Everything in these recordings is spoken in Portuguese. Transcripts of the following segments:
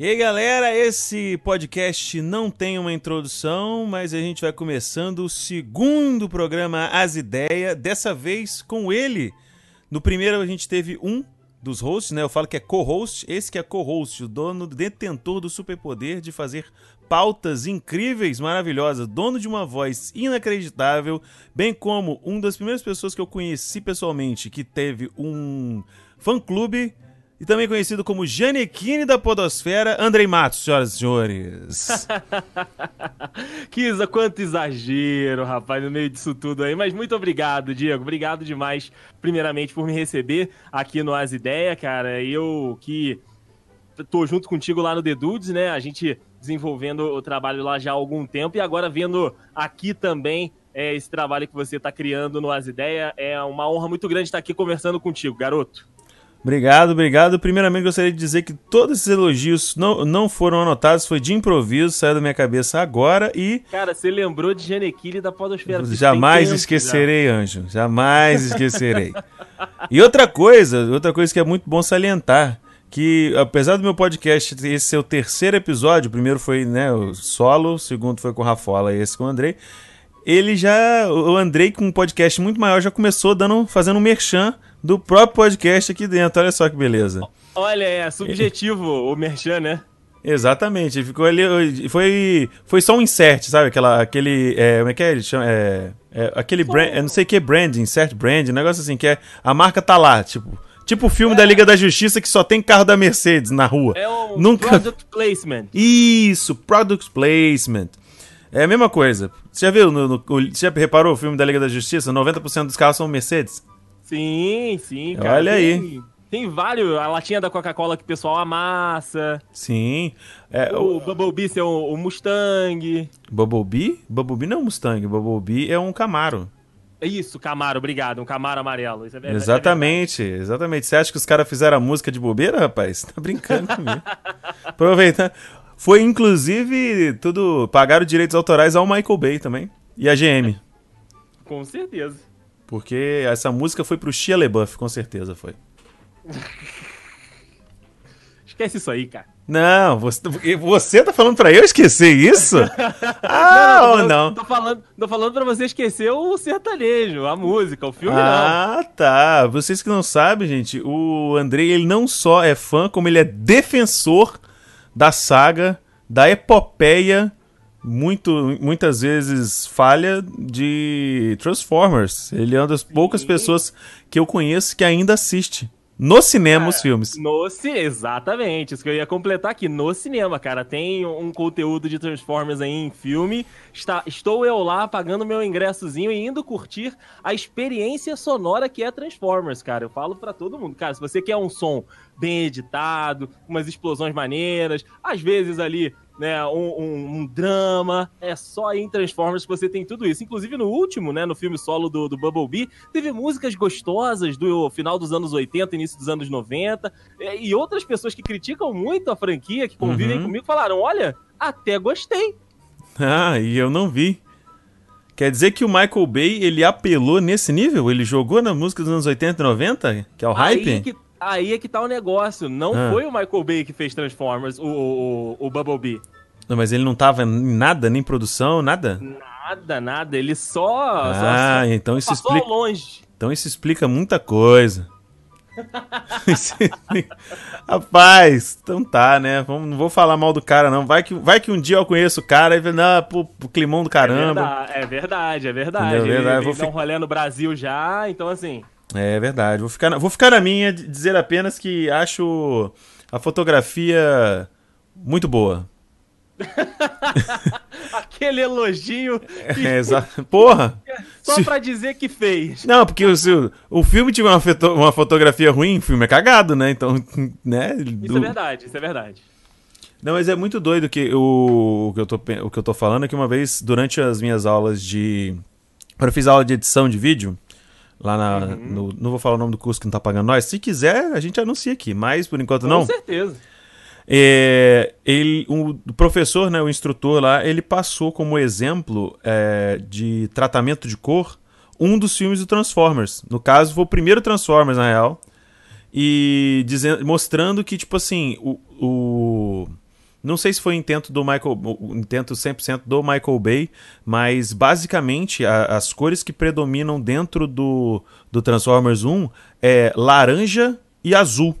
E aí, galera, esse podcast não tem uma introdução, mas a gente vai começando o segundo programa As Ideias, dessa vez com ele. No primeiro a gente teve um dos hosts, né? Eu falo que é co-host, esse que é co-host, o dono, detentor do superpoder de fazer pautas incríveis, maravilhosas, dono de uma voz inacreditável, bem como uma das primeiras pessoas que eu conheci pessoalmente que teve um fã-clube e também conhecido como Janequine da Podosfera, Andrei Matos, senhoras e senhores. Kisa, quanto exagero, rapaz, no meio disso tudo aí. Mas muito obrigado, Diego. Obrigado demais, primeiramente, por me receber aqui no As Ideia, cara. Eu que tô junto contigo lá no The Dudes, né? A gente desenvolvendo o trabalho lá já há algum tempo e agora vendo aqui também é, esse trabalho que você está criando no As Ideia. É uma honra muito grande estar aqui conversando contigo, garoto. Obrigado, obrigado. Primeiramente, gostaria de dizer que todos esses elogios não, não foram anotados, foi de improviso, saiu da minha cabeça agora e. Cara, você lembrou de Janequine da Podosfera. Jamais esquecerei, já. Anjo. Jamais esquecerei. e outra coisa, outra coisa que é muito bom salientar. Que apesar do meu podcast esse ser o terceiro episódio, o primeiro foi né, o solo, o segundo foi com o Rafola e esse com o Andrei. Ele já. O Andrei, com um podcast muito maior, já começou dando, fazendo um merchan do próprio podcast aqui dentro. Olha só que beleza. Olha, é subjetivo o Merchan, né? Exatamente, ficou ali. Foi, foi só um insert, sabe? Aquela, aquele. É, como é que é? Ele chama, é, é, aquele brand. Eu não sei o que é brand, insert brand, um negócio assim, que é. A marca tá lá, tipo. Tipo o filme é. da Liga da Justiça que só tem carro da Mercedes na rua. É o Nunca... product placement. Isso, product placement. É a mesma coisa. Você já viu? No, no, você já reparou o filme da Liga da Justiça? 90% dos carros são Mercedes. Sim, sim, cara. Olha tem, aí. Tem vários. A latinha da Coca-Cola que o pessoal amassa. Sim. É, o, o Bumblebee é o, o Mustang. Bumblebee? Bumblebee não é um Mustang. Bumblebee é um Camaro. Isso, Camaro, obrigado. Um Camaro amarelo. É verdade, exatamente, é exatamente. Você acha que os caras fizeram a música de bobeira, rapaz? Tá brincando comigo. Aproveitando. Foi inclusive tudo. Pagaram direitos autorais ao Michael Bay também. E a GM. Com certeza. Porque essa música foi pro Shia LeBuff, com certeza foi. Esquece isso aí, cara. Não, você, você tá falando pra eu esquecer isso? Ah, não, não, não. Tô falando, tô falando pra você esquecer o sertanejo, a música, o filme ah, não. Ah, tá. Vocês que não sabem, gente, o Andrei, ele não só é fã, como ele é defensor da saga, da epopeia muito, muitas vezes falha de Transformers. Ele é uma das Sim. poucas pessoas que eu conheço que ainda assiste. No cinema, cara, os filmes. No Exatamente, isso que eu ia completar aqui. No cinema, cara, tem um conteúdo de Transformers aí em filme. Está, estou eu lá pagando meu ingressozinho e indo curtir a experiência sonora que é Transformers, cara. Eu falo para todo mundo. Cara, se você quer um som bem editado, umas explosões maneiras, às vezes ali né, um, um, um, drama. É só em Transformers que você tem tudo isso. Inclusive no último, né, no filme solo do, do Bumblebee, teve músicas gostosas do final dos anos 80, início dos anos 90. E outras pessoas que criticam muito a franquia, que convivem uhum. comigo, falaram: olha, até gostei. Ah, e eu não vi. Quer dizer que o Michael Bay, ele apelou nesse nível? Ele jogou na música dos anos 80 e 90? Que é o Aí hype? Que Aí é que tá o negócio. Não ah. foi o Michael Bay que fez Transformers, o, o, o Bumblebee. Não, mas ele não tava em nada, nem produção, nada? Nada, nada. Ele só. Ah, só, então isso explica. longe. Então isso explica muita coisa. Rapaz, então tá, né? Vamos, não vou falar mal do cara, não. Vai que, vai que um dia eu conheço o cara e não, pô, o climão do caramba. É verdade, é verdade. É verdade. É verdade. Ele, ele vou um rolê no Brasil já, então assim. É verdade. Vou ficar na, vou ficar na minha, dizer apenas que acho a fotografia muito boa. Aquele elogio. Que... É. Porra! Só se... pra dizer que fez. Não, porque se o, o filme tiver uma, uma fotografia ruim, o filme é cagado, né? Então, né? Isso é verdade, isso é verdade. Não, mas é muito doido que o, o, que eu tô, o que eu tô falando é que uma vez, durante as minhas aulas de. Quando eu fiz aula de edição de vídeo, lá na. Uhum. No, não vou falar o nome do curso que não tá pagando nós. Se quiser, a gente anuncia aqui, mas por enquanto não. Com certeza. É, ele, o professor, né, o instrutor lá, ele passou como exemplo é, de tratamento de cor um dos filmes do Transformers. No caso, foi o primeiro Transformers, na real. E dizendo, mostrando que, tipo assim, o, o. Não sei se foi intento do Michael. Intento 100% do Michael Bay, mas basicamente a, as cores que predominam dentro do, do Transformers 1 é laranja e azul.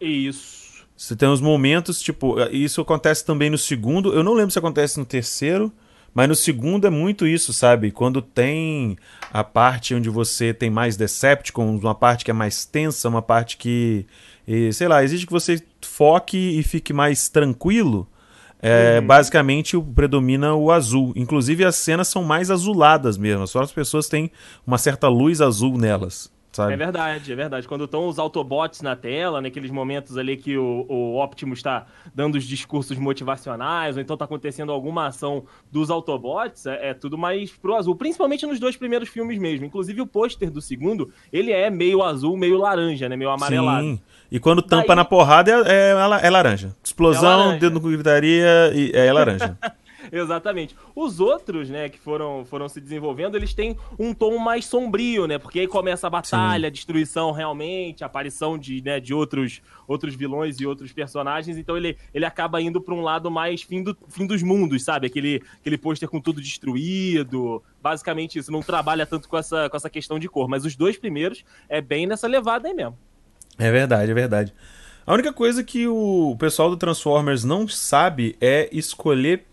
Isso. Você tem uns momentos, tipo, isso acontece também no segundo. Eu não lembro se acontece no terceiro, mas no segundo é muito isso, sabe? Quando tem a parte onde você tem mais Decepticons, uma parte que é mais tensa, uma parte que, e, sei lá, exige que você foque e fique mais tranquilo. É, uhum. Basicamente predomina o azul. Inclusive as cenas são mais azuladas mesmo. Só as pessoas têm uma certa luz azul nelas. Sabe? É verdade, é verdade. Quando estão os Autobots na tela, naqueles momentos ali que o, o Optimus está dando os discursos motivacionais, ou então está acontecendo alguma ação dos Autobots, é, é, tudo mais pro azul. Principalmente nos dois primeiros filmes mesmo. Inclusive o pôster do segundo, ele é meio azul, meio laranja, né? Meio amarelado. Sim. E quando tampa Daí... na porrada é, é, é laranja. Explosão, é laranja. dedo no gritaria, é laranja. Exatamente. Os outros, né, que foram, foram se desenvolvendo, eles têm um tom mais sombrio, né? Porque aí começa a batalha, Sim. a destruição realmente, a aparição de, né, de outros, outros vilões e outros personagens. Então ele, ele acaba indo para um lado mais fim, do, fim dos mundos, sabe? Aquele, aquele pôster com tudo destruído. Basicamente isso. Não trabalha tanto com essa, com essa questão de cor. Mas os dois primeiros é bem nessa levada aí mesmo. É verdade, é verdade. A única coisa que o pessoal do Transformers não sabe é escolher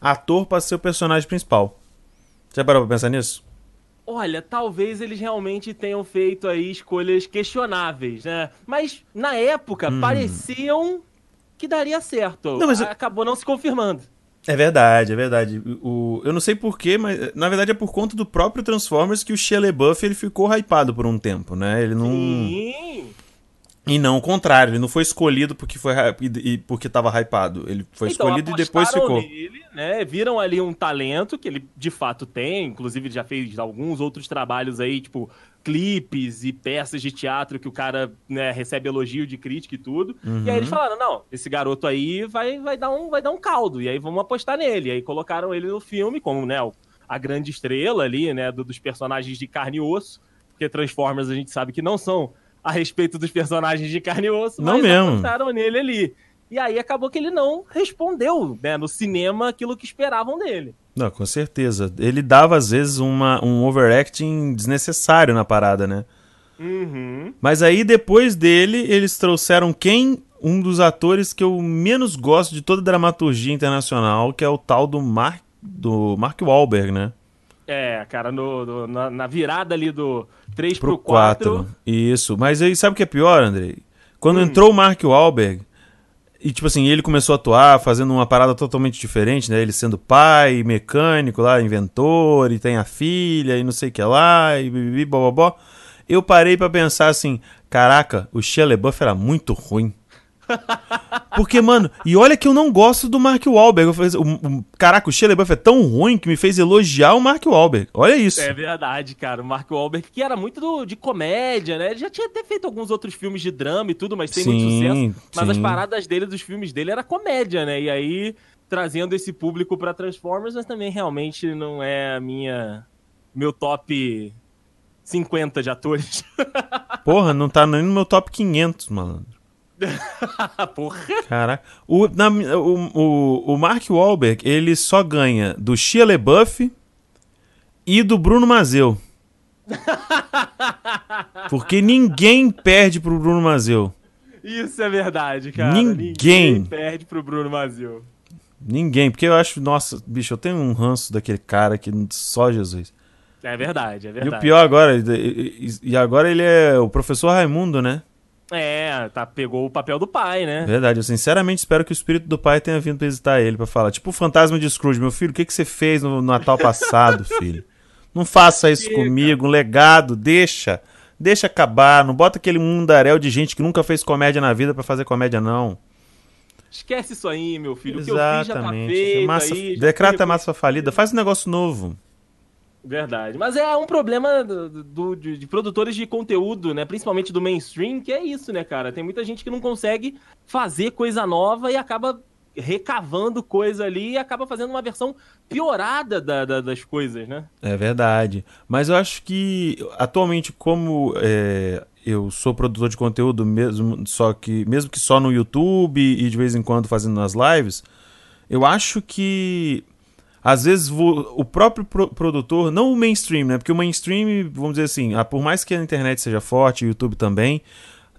ator para ser o personagem principal. Já parou pra pensar nisso? Olha, talvez eles realmente tenham feito aí escolhas questionáveis, né? Mas na época hum. pareciam que daria certo. Não, mas... Acabou não se confirmando. É verdade, é verdade. O, eu não sei porquê, mas na verdade é por conta do próprio Transformers que o Shia LaBeouf ele ficou hypado por um tempo, né? Ele não. Sim. E não o contrário, ele não foi escolhido porque foi e porque estava hypado. Ele foi então, escolhido e depois ficou. Nele, né? Viram ali um talento que ele de fato tem, inclusive já fez alguns outros trabalhos aí, tipo clipes e peças de teatro que o cara né, recebe elogio de crítica e tudo. Uhum. E aí eles uhum. falaram: não, esse garoto aí vai, vai, dar um, vai dar um caldo. E aí vamos apostar nele. E aí colocaram ele no filme como né, a grande estrela ali, né? dos personagens de carne e osso. Porque Transformers a gente sabe que não são a respeito dos personagens de carne e osso, não mas mesmo. nele ali. E aí acabou que ele não respondeu, né, no cinema aquilo que esperavam dele. Não, com certeza. Ele dava, às vezes, uma, um overacting desnecessário na parada, né? Uhum. Mas aí, depois dele, eles trouxeram quem? Um dos atores que eu menos gosto de toda a dramaturgia internacional, que é o tal do Mark, do Mark Wahlberg, né? É, cara, no, no na, na, virada ali do 3 pro, pro 4. 4. Isso. Mas aí, sabe o que é pior, Andrei? Quando hum. entrou o Mark Wahlberg, e tipo assim, ele começou a atuar fazendo uma parada totalmente diferente, né? Ele sendo pai, mecânico lá, inventor, e tem a filha, e não sei o que lá, e bibi, bobobó. Eu parei para pensar assim, caraca, o Shia LaBeouf era muito ruim. Porque, mano, e olha que eu não gosto do Mark Wahlberg. Eu falei, o, o, caraca, o Shia LaBeouf é tão ruim que me fez elogiar o Mark Wahlberg. Olha isso. É verdade, cara. O Mark Wahlberg, que era muito do, de comédia, né? Ele já tinha até feito alguns outros filmes de drama e tudo, mas sem sim, muito sucesso. Mas sim. as paradas dele, dos filmes dele, era comédia, né? E aí, trazendo esse público para Transformers, mas também realmente não é a minha... Meu top 50 de atores. Porra, não tá nem no meu top 500, malandro. Porra. Caraca. O, na, o, o, o Mark Wahlberg, ele só ganha do Shia LaBeouf e do Bruno Mazeu. Porque ninguém perde pro Bruno Mazeu. Isso é verdade, cara. Ninguém, ninguém perde pro Bruno Mazeu. Ninguém, porque eu acho, nossa, bicho, eu tenho um ranço daquele cara que só Jesus. É verdade, é verdade. E o pior agora, e, e agora ele é o professor Raimundo, né? É, tá, pegou o papel do pai, né? Verdade, eu sinceramente espero que o espírito do pai tenha vindo visitar ele para falar. Tipo o fantasma de Scrooge, meu filho, o que, que você fez no Natal passado, filho? Não faça isso comigo, um legado, deixa. Deixa acabar, não bota aquele mundaréu de gente que nunca fez comédia na vida para fazer comédia, não. Esquece isso aí, meu filho. Exatamente. O que eu fiz já tá feito massa, aí, Decreta massa falida, faz um negócio novo. Verdade. Mas é um problema do, do de, de, produtores de conteúdo, né? Principalmente do mainstream, que é isso, né, cara? Tem muita gente que não consegue fazer coisa nova e acaba recavando coisa ali e acaba fazendo uma versão piorada da, da, das coisas, né? É verdade. Mas eu acho que atualmente, como é, eu sou produtor de conteúdo mesmo, só que mesmo que só no YouTube e de vez em quando fazendo nas lives, eu acho que às vezes o próprio produtor, não o mainstream, né? Porque o mainstream, vamos dizer assim, ah, por mais que a internet seja forte, o YouTube também,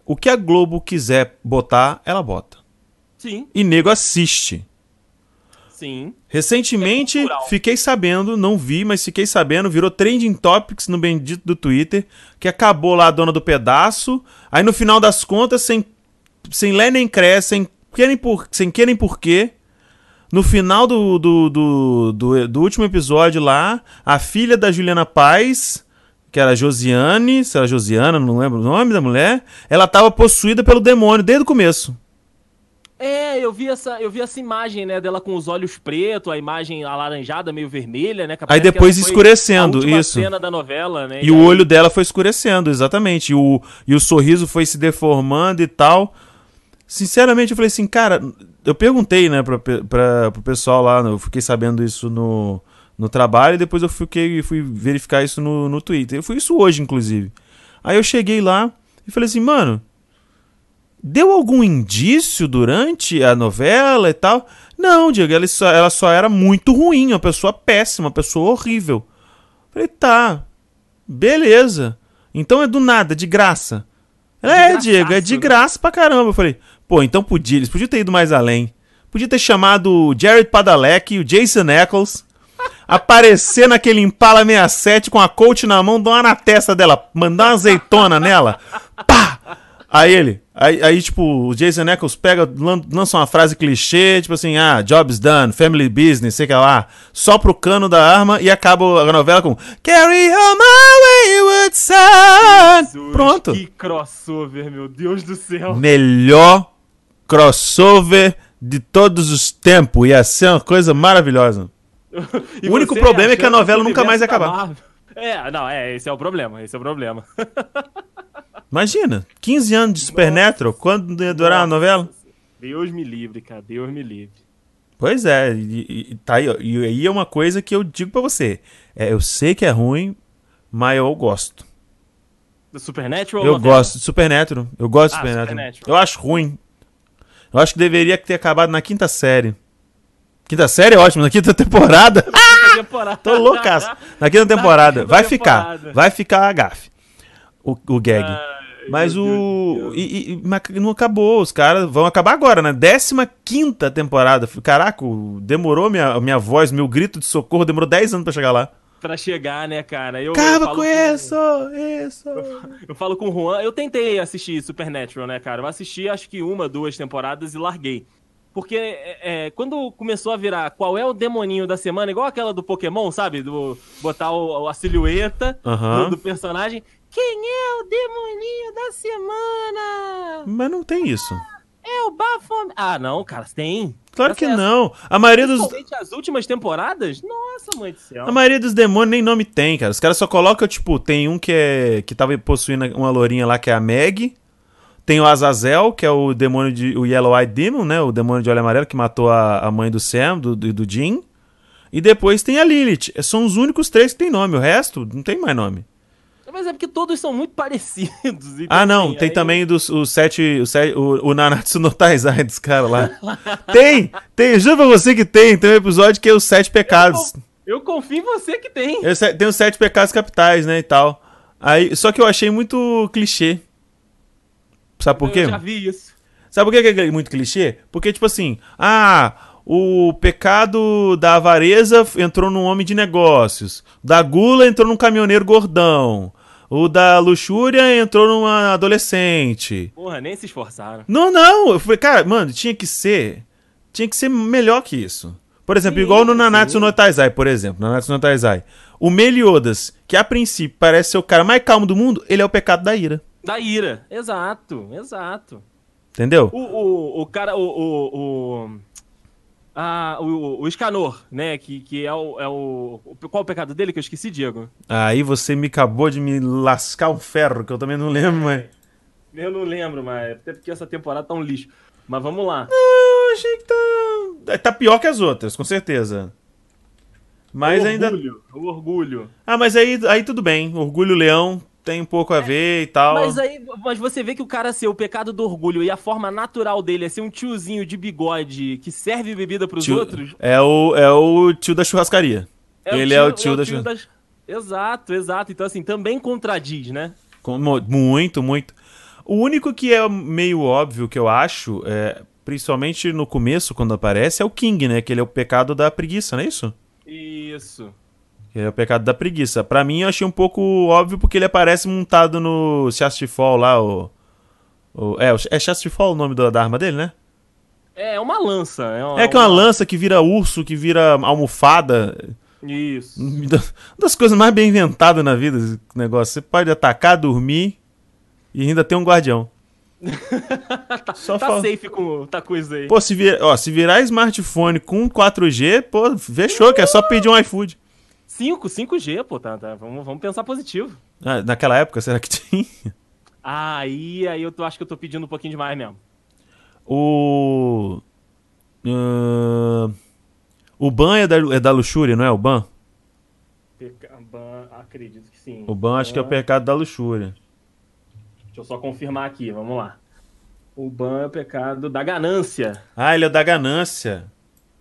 o que a Globo quiser botar, ela bota. Sim. E nego assiste. Sim. Recentemente, é fiquei sabendo, não vi, mas fiquei sabendo, virou trending topics no bendito do Twitter, que acabou lá a dona do pedaço. Aí no final das contas, sem, sem lé nem cresce, sem querem por, sem querem porquê, no final do, do, do, do, do último episódio lá, a filha da Juliana Paz que era Josiane, se era Josiana, não lembro o nome da mulher, ela estava possuída pelo demônio desde o começo. É, eu vi essa, eu vi essa imagem, né, dela com os olhos pretos, a imagem alaranjada, meio vermelha, né? Aí depois escurecendo, a isso. cena da novela, né? E, e o aí... olho dela foi escurecendo, exatamente. E o, e o sorriso foi se deformando e tal. Sinceramente, eu falei assim, cara, eu perguntei, né, pra, pra, pro pessoal lá, eu fiquei sabendo isso no, no trabalho e depois eu fiquei, fui verificar isso no, no Twitter. Eu fui isso hoje, inclusive. Aí eu cheguei lá e falei assim, mano, deu algum indício durante a novela e tal? Não, Diego, ela só, ela só era muito ruim, uma pessoa péssima, uma pessoa horrível. Falei, tá, beleza. Então é do nada, de graça. É, Diego, é de né? graça pra caramba. Eu falei, pô, então podia, eles podiam ter ido mais além. Podia ter chamado o Jared Padalecki, o Jason Eccles, aparecer naquele Impala 67 com a coach na mão, dar uma na testa dela, mandar uma azeitona nela. Pá! Aí ele, aí, aí, tipo, o Jason Eccles pega, lança uma frase clichê, tipo assim, ah, job's done, family business, sei que lá, só pro cano da arma e acaba a novela com Carry on my wayward son. Jesus, Pronto. Que crossover, meu Deus do céu. Melhor crossover de todos os tempos. Ia ser uma coisa maravilhosa. o único problema é que a novela nunca mais ia acabar. É, não, é, esse é o problema, esse é o problema. Imagina, 15 anos de Supernatural, quando ia durar Nossa. a novela? Deus me livre, cara, Deus me livre. Pois é, e, e, tá aí, e aí é uma coisa que eu digo para você. É, eu sei que é ruim, mas eu gosto. Do Supernatural? Eu gosto de Supernatural. Eu gosto de ah, Supernatural. Supernatural. Eu acho ruim. Eu acho que deveria ter acabado na quinta série. Quinta série é ótimo, na quinta temporada. temporada. Tô loucaço. Na quinta temporada. Vai ficar. Vai ficar a gafe. O, o gag. mas o. E, e, mas não acabou. Os caras vão acabar agora, né? 15 temporada. Caraca, demorou minha, minha voz, meu grito de socorro, demorou 10 anos pra chegar lá pra chegar, né, cara? Eu, Acaba eu com, com isso! Isso! Eu, eu, falo com o Juan. Eu tentei assistir Supernatural, né, cara? Eu assisti acho que uma, duas temporadas e larguei. Porque é, é, quando começou a virar qual é o demoninho da semana, igual aquela do Pokémon, sabe? Do botar o, a silhueta uhum. do, do, personagem. Quem é o demoninho da semana? Mas não tem isso. É o Baphomet. Ah, não, cara, tem. Claro que não. A maioria dos. as últimas temporadas? Nossa, mãe do céu. A maioria dos demônios nem nome tem, cara. Os caras só colocam, tipo, tem um que é. que tava possuindo uma lourinha lá que é a Meg. Tem o Azazel, que é o demônio de. o Yellow Eye Demon, né? O demônio de olho amarelo que matou a, a mãe do Sam, do, do, do Jim. E depois tem a Lilith. São os únicos três que tem nome. O resto não tem mais nome. Mas é porque todos são muito parecidos. Então, ah, não. Assim, tem aí... também dos, os sete. O, sete, o, o Nanatsu no Taizai dos caras lá. tem! Tem! Juro pra você que tem. Tem um episódio que é os sete pecados. Eu, eu confio em você que tem. Eu, tem os sete pecados capitais, né? E tal. Aí, só que eu achei muito clichê. Sabe por quê? Eu já vi isso. Sabe por que é muito clichê? Porque, tipo assim, ah, o pecado da avareza entrou num homem de negócios. Da gula entrou num caminhoneiro gordão. O da luxúria entrou numa adolescente. Porra, nem se esforçaram. Não, não. Eu falei, cara, mano, tinha que ser. Tinha que ser melhor que isso. Por exemplo, sim, igual no Nanatsu sim. no Taizai, por exemplo. Nanatsu no Taizai. O Meliodas, que a princípio parece ser o cara mais calmo do mundo, ele é o pecado da ira. Da ira, exato, exato. Entendeu? O, o, o cara, o, o, o, ah, o, o Escanor, né, que, que é, o, é o... Qual o pecado dele que eu esqueci, Diego? Aí você me acabou de me lascar um ferro, que eu também não lembro, mas... Eu não lembro, mas até porque essa temporada tá um lixo. Mas vamos lá. Não, achei que tá... tá pior que as outras, com certeza. Mas o ainda. orgulho, o orgulho. Ah, mas aí, aí tudo bem. Orgulho Leão tem um pouco a ver e tal. Mas aí, mas você vê que o cara ser o pecado do orgulho e a forma natural dele é ser um tiozinho de bigode que serve bebida pros Tio- outros. É o, é o tio da churrascaria. Ele é o tio da churrascaria. das- Exato, exato. Então, assim, também contradiz, né? Como- Muito, muito. O único que é meio óbvio que eu acho, é, principalmente no começo, quando aparece, é o King, né? Que ele é o pecado da preguiça, não é isso? Isso. Que é o pecado da preguiça. Pra mim, eu achei um pouco óbvio porque ele aparece montado no Shastifal lá, o. o é, é Shastifal o nome da, da arma dele, né? É uma lança. É, uma, É que é uma lança que vira urso, que vira almofada. Isso. Uma das coisas mais bem inventadas na vida, esse negócio. Você pode atacar, dormir e ainda ter um guardião. Só tá fal- safe com tá coisa aí. Pô, se, vir... ó, se virar smartphone com 4G, pô, fechou, que é só pedir um iFood. 5, 5G, pô, tá, tá. Vamos, vamos pensar positivo. Ah, naquela época, será que tinha? Ah, aí, aí eu tô, acho que eu tô pedindo um pouquinho demais mesmo. O. ah, o Ban é da, é da luxúria, não é? O Ban? Peca- ban- Acredito que sim. O Ban acho que é o Ban- pecado da luxúria. Deixa eu só confirmar aqui, vamos lá. O ban é o pecado da ganância. Ah, ele é o da ganância.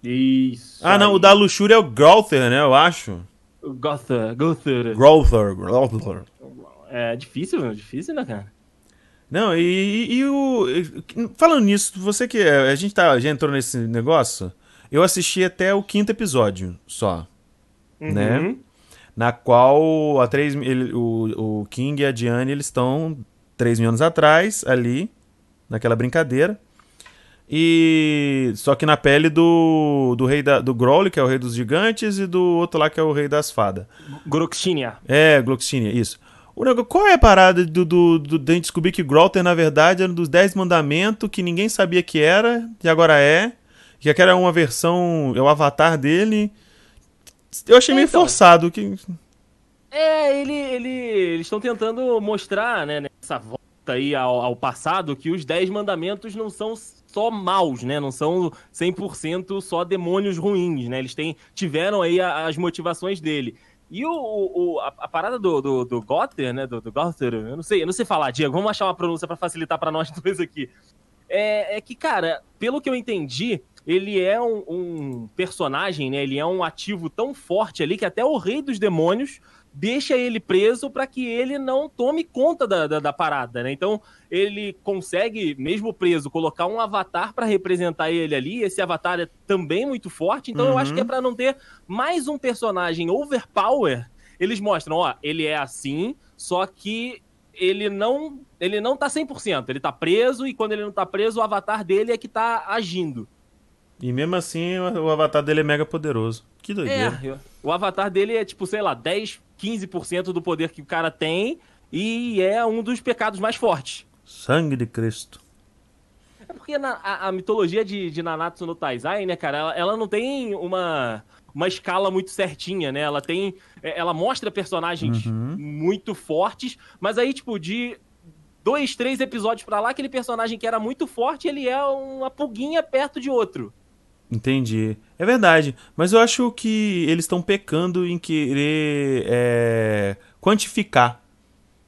Isso. Ah, não, aí. o da luxúria é o Growther, né? Eu acho. O Gotha, Gotha. Growther, Growther. É difícil, difícil, né, cara? Não, e, e- o. Falando nisso, você que. A gente tá, já entrou nesse negócio. Eu assisti até o quinto episódio só. Né? Uhum. Na qual a três, ele- o, o King e a Diane eles estão três mil anos atrás, ali, naquela brincadeira. E. Só que na pele do, do rei da, do Growly, que é o rei dos gigantes, e do outro lá, que é o rei das fadas. Groxinia. É, Gloxinia, isso. O negócio, qual é a parada do, do, do, de a gente descobrir que Growlithe, na verdade, era um dos Dez Mandamentos que ninguém sabia que era, e agora é. Que aquela é uma versão, é o avatar dele. Eu achei meio Então. forçado. Que... É, ele, ele, eles estão tentando mostrar, né, nessa volta aí ao, ao passado, que os Dez Mandamentos não são só maus, né? Não são 100% só demônios ruins, né? Eles têm, tiveram aí as motivações dele. E o, o- a, a parada do, do, do né? Do, do eu não sei, eu não sei falar, Diego. Vamos achar uma pronúncia pra facilitar pra nós dois aqui. É, é que, cara, pelo que eu entendi, ele é um, um personagem, né? Ele é um ativo tão forte ali que até o rei dos demônios deixa ele preso para que ele não tome conta da, da, da parada, né? Então ele consegue, mesmo preso, colocar um avatar para representar ele ali. Esse avatar é também muito forte, então eu Uhum. acho que é para não ter mais um personagem overpower. Eles mostram, ó, ele é assim, só que ele não, ele não tá 100%, ele tá preso e quando ele não tá preso, o avatar dele é que tá agindo. E mesmo assim, o o avatar dele é mega poderoso. Que doideira. É, o avatar dele é tipo, sei lá, 10, 15% do poder que o cara tem e é um dos pecados mais fortes. Sangue de Cristo. É porque na- a, a mitologia de, de Nanatsu no Taizai, né, cara, ela, ela não tem uma, uma escala muito certinha, né? Ela tem. é, Ela mostra personagens Uhum. muito fortes, mas aí, tipo, de dois, três episódios pra lá, aquele personagem que era muito forte, ele é uma pulguinha perto de outro. Entendi. É verdade. Mas eu acho que eles estão pecando em querer é, quantificar.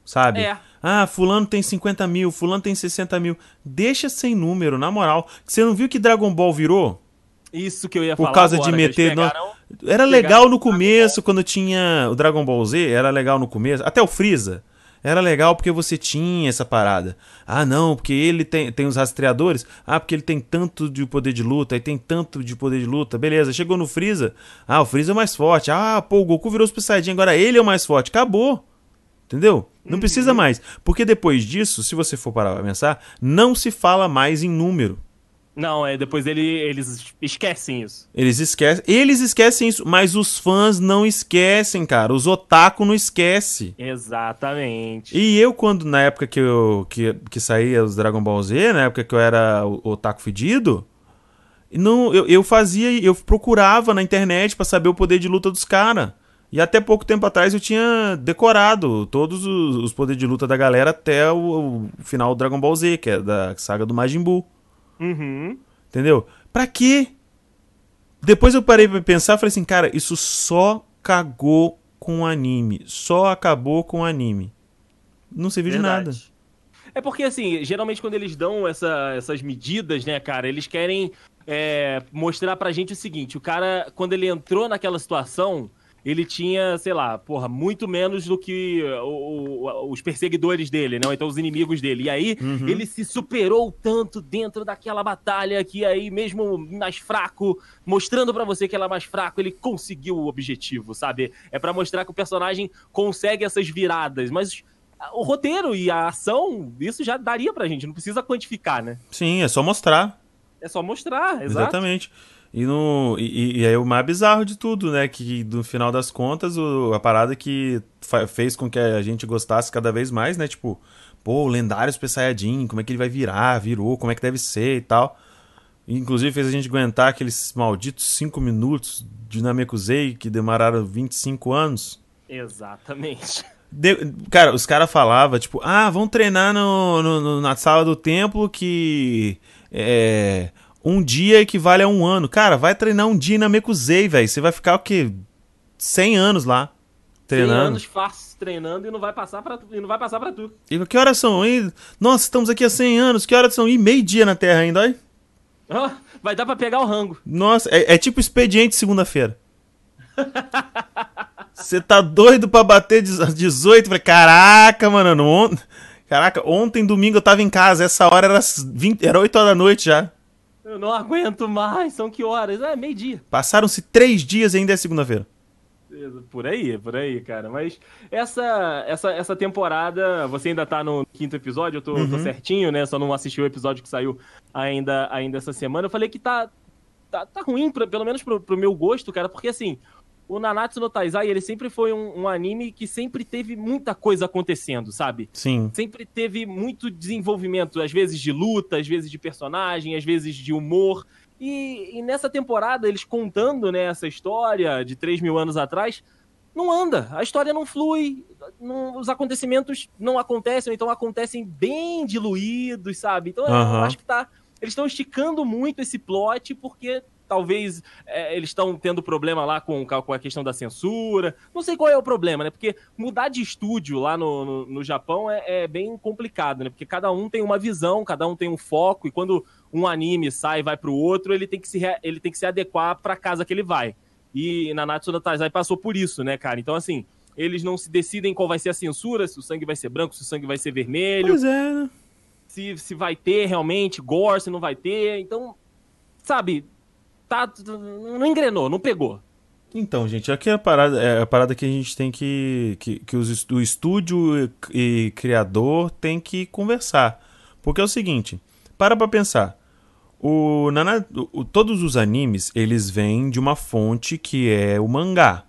Sabe? É. Ah, fulano tem 50 mil, fulano tem 60 mil. Deixa sem número, na moral. Você não viu que Dragon Ball virou? Isso que eu ia Por falar. causa agora, de meter no- pegaram- Era Pegaram legal no começo, quando tinha o Dragon Ball Z, era legal no começo. Até o Freeza. Era legal porque você tinha essa parada. Ah, não, porque ele tem, tem os rastreadores. Ah, porque ele tem tanto de poder de luta, e tem tanto de poder de luta. Beleza, chegou no Freeza. Ah, o Freeza é o mais forte. Ah, pô, o Goku virou Super Saiyajin, agora ele é o mais forte. Acabou. Entendeu? Não precisa mais. Porque depois disso, se você for parar pra pensar, não se fala mais em número. Não, é depois ele, eles esquecem isso. Eles esquecem, eles esquecem isso, mas os fãs não esquecem, cara. Os otaku não esquecem. Exatamente. E eu, quando, na época que, eu, que, que saía os Dragon Ball Z, na época que eu era o otaku fedido, não, eu, eu fazia, eu procurava na internet pra saber o poder de luta dos caras. E até pouco tempo atrás eu tinha decorado todos os, os poderes de luta da galera até o, o final do Dragon Ball Z, que é da saga do Majin Buu. Uhum. Entendeu? Pra quê? Depois eu parei pra pensar e falei assim, cara, isso só cagou com o anime. Só acabou com o anime. Não serviu de Verdade. nada. É porque, assim, geralmente quando eles dão essa- essas medidas, né, cara, eles querem é, mostrar pra gente o seguinte: o cara, quando ele entrou naquela situação, ele tinha, sei lá, porra, muito menos do que o- o- os perseguidores dele, né? Então os inimigos dele. E aí, Uhum. ele se superou tanto dentro daquela batalha que aí, mesmo mais fraco, mostrando pra você que ela é mais fraco, ele conseguiu o objetivo, sabe? É pra mostrar que o personagem consegue essas viradas, mas o roteiro e a ação, isso já daria pra gente, não precisa quantificar, né? Sim, é só mostrar. É só mostrar, exato. Exatamente. E, no, e, e aí o mais bizarro de tudo, né? Que no final das contas, o- a parada que fez com que a gente gostasse cada vez mais, né? Tipo, pô, o lendário Super Saiyajin, como é que ele vai virar, virou, como é que deve ser e tal. Inclusive fez a gente aguentar aqueles malditos 5 minutos de Namekusei que demoraram 25 anos. Exatamente. De- cara, os caras falavam, tipo, ah, vamos treinar no, no- no- na sala do templo que é, um dia equivale a um ano. Cara, vai treinar um dia na Mekuzei, velho. Você vai ficar o quê? 100 anos lá 100 treinando. anos fácil treinando e não vai passar pra tu. E não vai passar pra tu. E que horas são? Ih, Nossa, estamos aqui há 100 anos. Que horas são? Ih, meio dia na Terra ainda, olha. Ah, vai dar pra pegar o rango. Nossa, é, é tipo expediente segunda-feira. Você tá doido pra bater às 18? Falei, caraca, mano. On... Caraca, ontem, domingo, eu tava em casa. Essa hora era, as 20... era 8 horas da noite já. Eu não aguento mais, são que horas? É meio-dia. Passaram-se três dias e ainda é segunda-feira. Por aí, por aí, cara. Mas essa, essa, essa temporada, você ainda tá no quinto episódio, eu tô, tô certinho, né? Só não assisti o episódio que saiu ainda, ainda essa semana. Eu falei que tá, tá, tá ruim, pra- pelo menos pro, pro meu gosto, cara, porque assim, o Nanatsu no Taizai, ele sempre foi um, um anime que sempre teve muita coisa acontecendo, sabe? Sim. sempre teve muito desenvolvimento, às vezes de luta, às vezes de personagem, às vezes de humor. E, e nessa temporada, eles contando né, essa história de 3 mil anos atrás, não anda. A história não flui, não- os acontecimentos não acontecem, então acontecem bem diluídos, sabe? Então eu Aham. acho que tá. Eles estão esticando muito esse plot porque talvez é, eles estão tendo problema lá com, com a questão da censura. Não sei qual é o problema, né? Porque mudar de estúdio lá no, no, no Japão é, é bem complicado, né? Porque cada um tem uma visão, cada um tem um foco, e quando um anime sai e vai pro outro, ele tem que se, ele tem que se adequar pra casa que ele vai. E Nanatsu no Taizai passou por isso, né, cara? Então, assim, eles não se decidem qual vai ser a censura, se o sangue vai ser branco, se o sangue vai ser vermelho Pois é, né? se, se vai ter realmente gore, se não vai ter. Então, sabe, tá, não engrenou, não pegou. Então, gente, aqui é a parada, é a parada que a gente tem que. que, que os, o estúdio e, e criador tem que conversar. Porque é o seguinte, para pra pensar. O, Nana, o- todos os animes, eles vêm de uma fonte que é o mangá.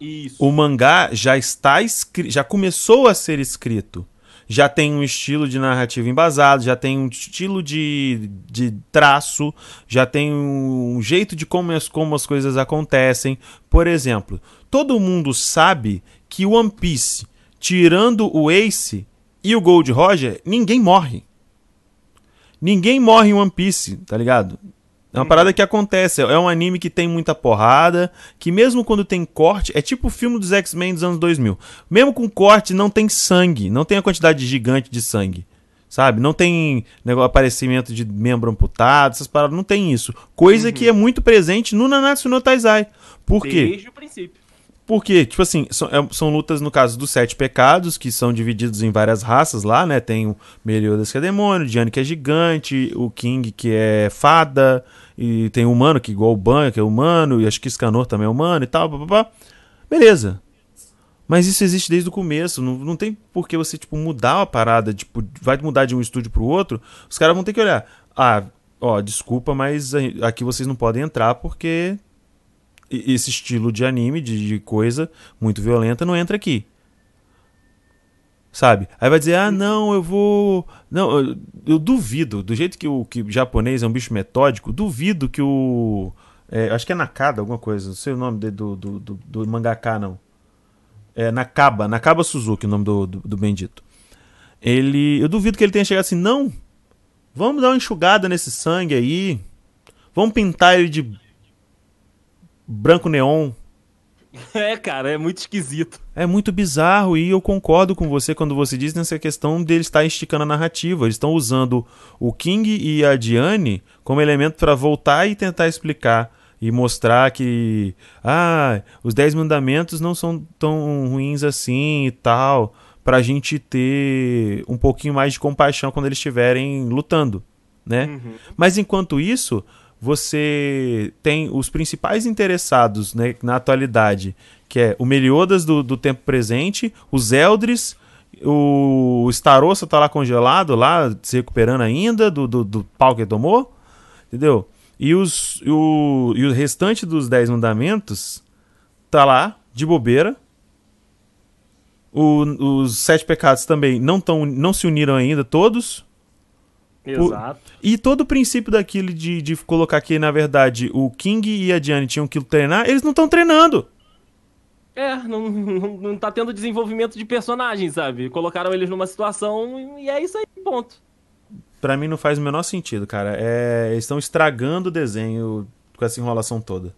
Isso. O mangá já está escrito, já começou a ser escrito. Já tem um estilo de narrativa embasado, já tem um estilo de, de traço, já tem um jeito de como as, como as coisas acontecem. Por exemplo, todo mundo sabe que o One Piece, tirando o Ace e o Gold Roger, ninguém morre. Ninguém morre em One Piece, tá ligado? É uma parada que acontece. É um anime que tem muita porrada, que mesmo quando tem corte, é tipo o filme dos X-Men dos anos 2000. Mesmo com corte, não tem sangue, não tem a quantidade gigante de sangue. Sabe? Não tem negócio, aparecimento de membro amputado, essas paradas, não tem isso. Coisa que é muito presente no Nanatsu no Taizai. Por quê? Desde o princípio. Porque, tipo assim, são, é- são lutas, no caso, dos sete pecados, que são divididos em várias raças lá, né? Tem o Meliodas que é demônio, o Diane que é gigante, o King que é fada, e tem humano que igual o Ban, que é humano, e acho que Scanor também é humano e tal. Beleza. Mas isso existe desde o começo, não, não tem por que você, tipo, mudar a parada, tipo, vai mudar de um estúdio pro outro, os caras vão ter que olhar. Ah, ó, desculpa, mas aqui vocês não podem entrar porque esse estilo de anime, de, de coisa muito violenta, não entra aqui. Sabe? Aí vai dizer, ah, não, eu vou. Não, eu, eu duvido, do jeito que o, que o japonês é um bicho metódico, duvido que o. é, acho que é Nakada, alguma coisa, não sei o nome de- do, do, do, do mangaka, não. É Nakaba, Nakaba Suzuki, o nome do, do, do bendito. Ele. Eu duvido que ele tenha chegado assim, não. Vamos dar uma enxugada nesse sangue aí. Vamos pintar ele de branco neon. É, cara, é muito esquisito. É muito bizarro e eu concordo com você quando você diz nessa questão deles estar esticando a narrativa. Eles estão usando o King e a Diane como elemento para voltar e tentar explicar e mostrar que ah, os Dez Mandamentos não são tão ruins assim e tal, pra gente ter um pouquinho mais de compaixão quando eles estiverem lutando, né? Uhum. Mas enquanto isso, você tem os principais interessados né, na atualidade, que é o Meliodas do, do tempo presente, os Eldris, o Starossa tá lá congelado, lá se recuperando ainda do, do, do pau que tomou, entendeu? E, os, o, e o restante dos Dez Mandamentos tá lá, de bobeira. O, os Sete Pecados também não, tão, não se uniram ainda, todos. Exato. E todo o princípio daquilo de, de colocar que, na verdade, o King e a Diane tinham que treinar, eles não estão treinando. É, não, não, não tá tendo desenvolvimento de personagem, sabe? Colocaram eles numa situação e é isso aí, ponto. Pra mim não faz o menor sentido, cara. É, eles estão estragando o desenho com essa enrolação toda.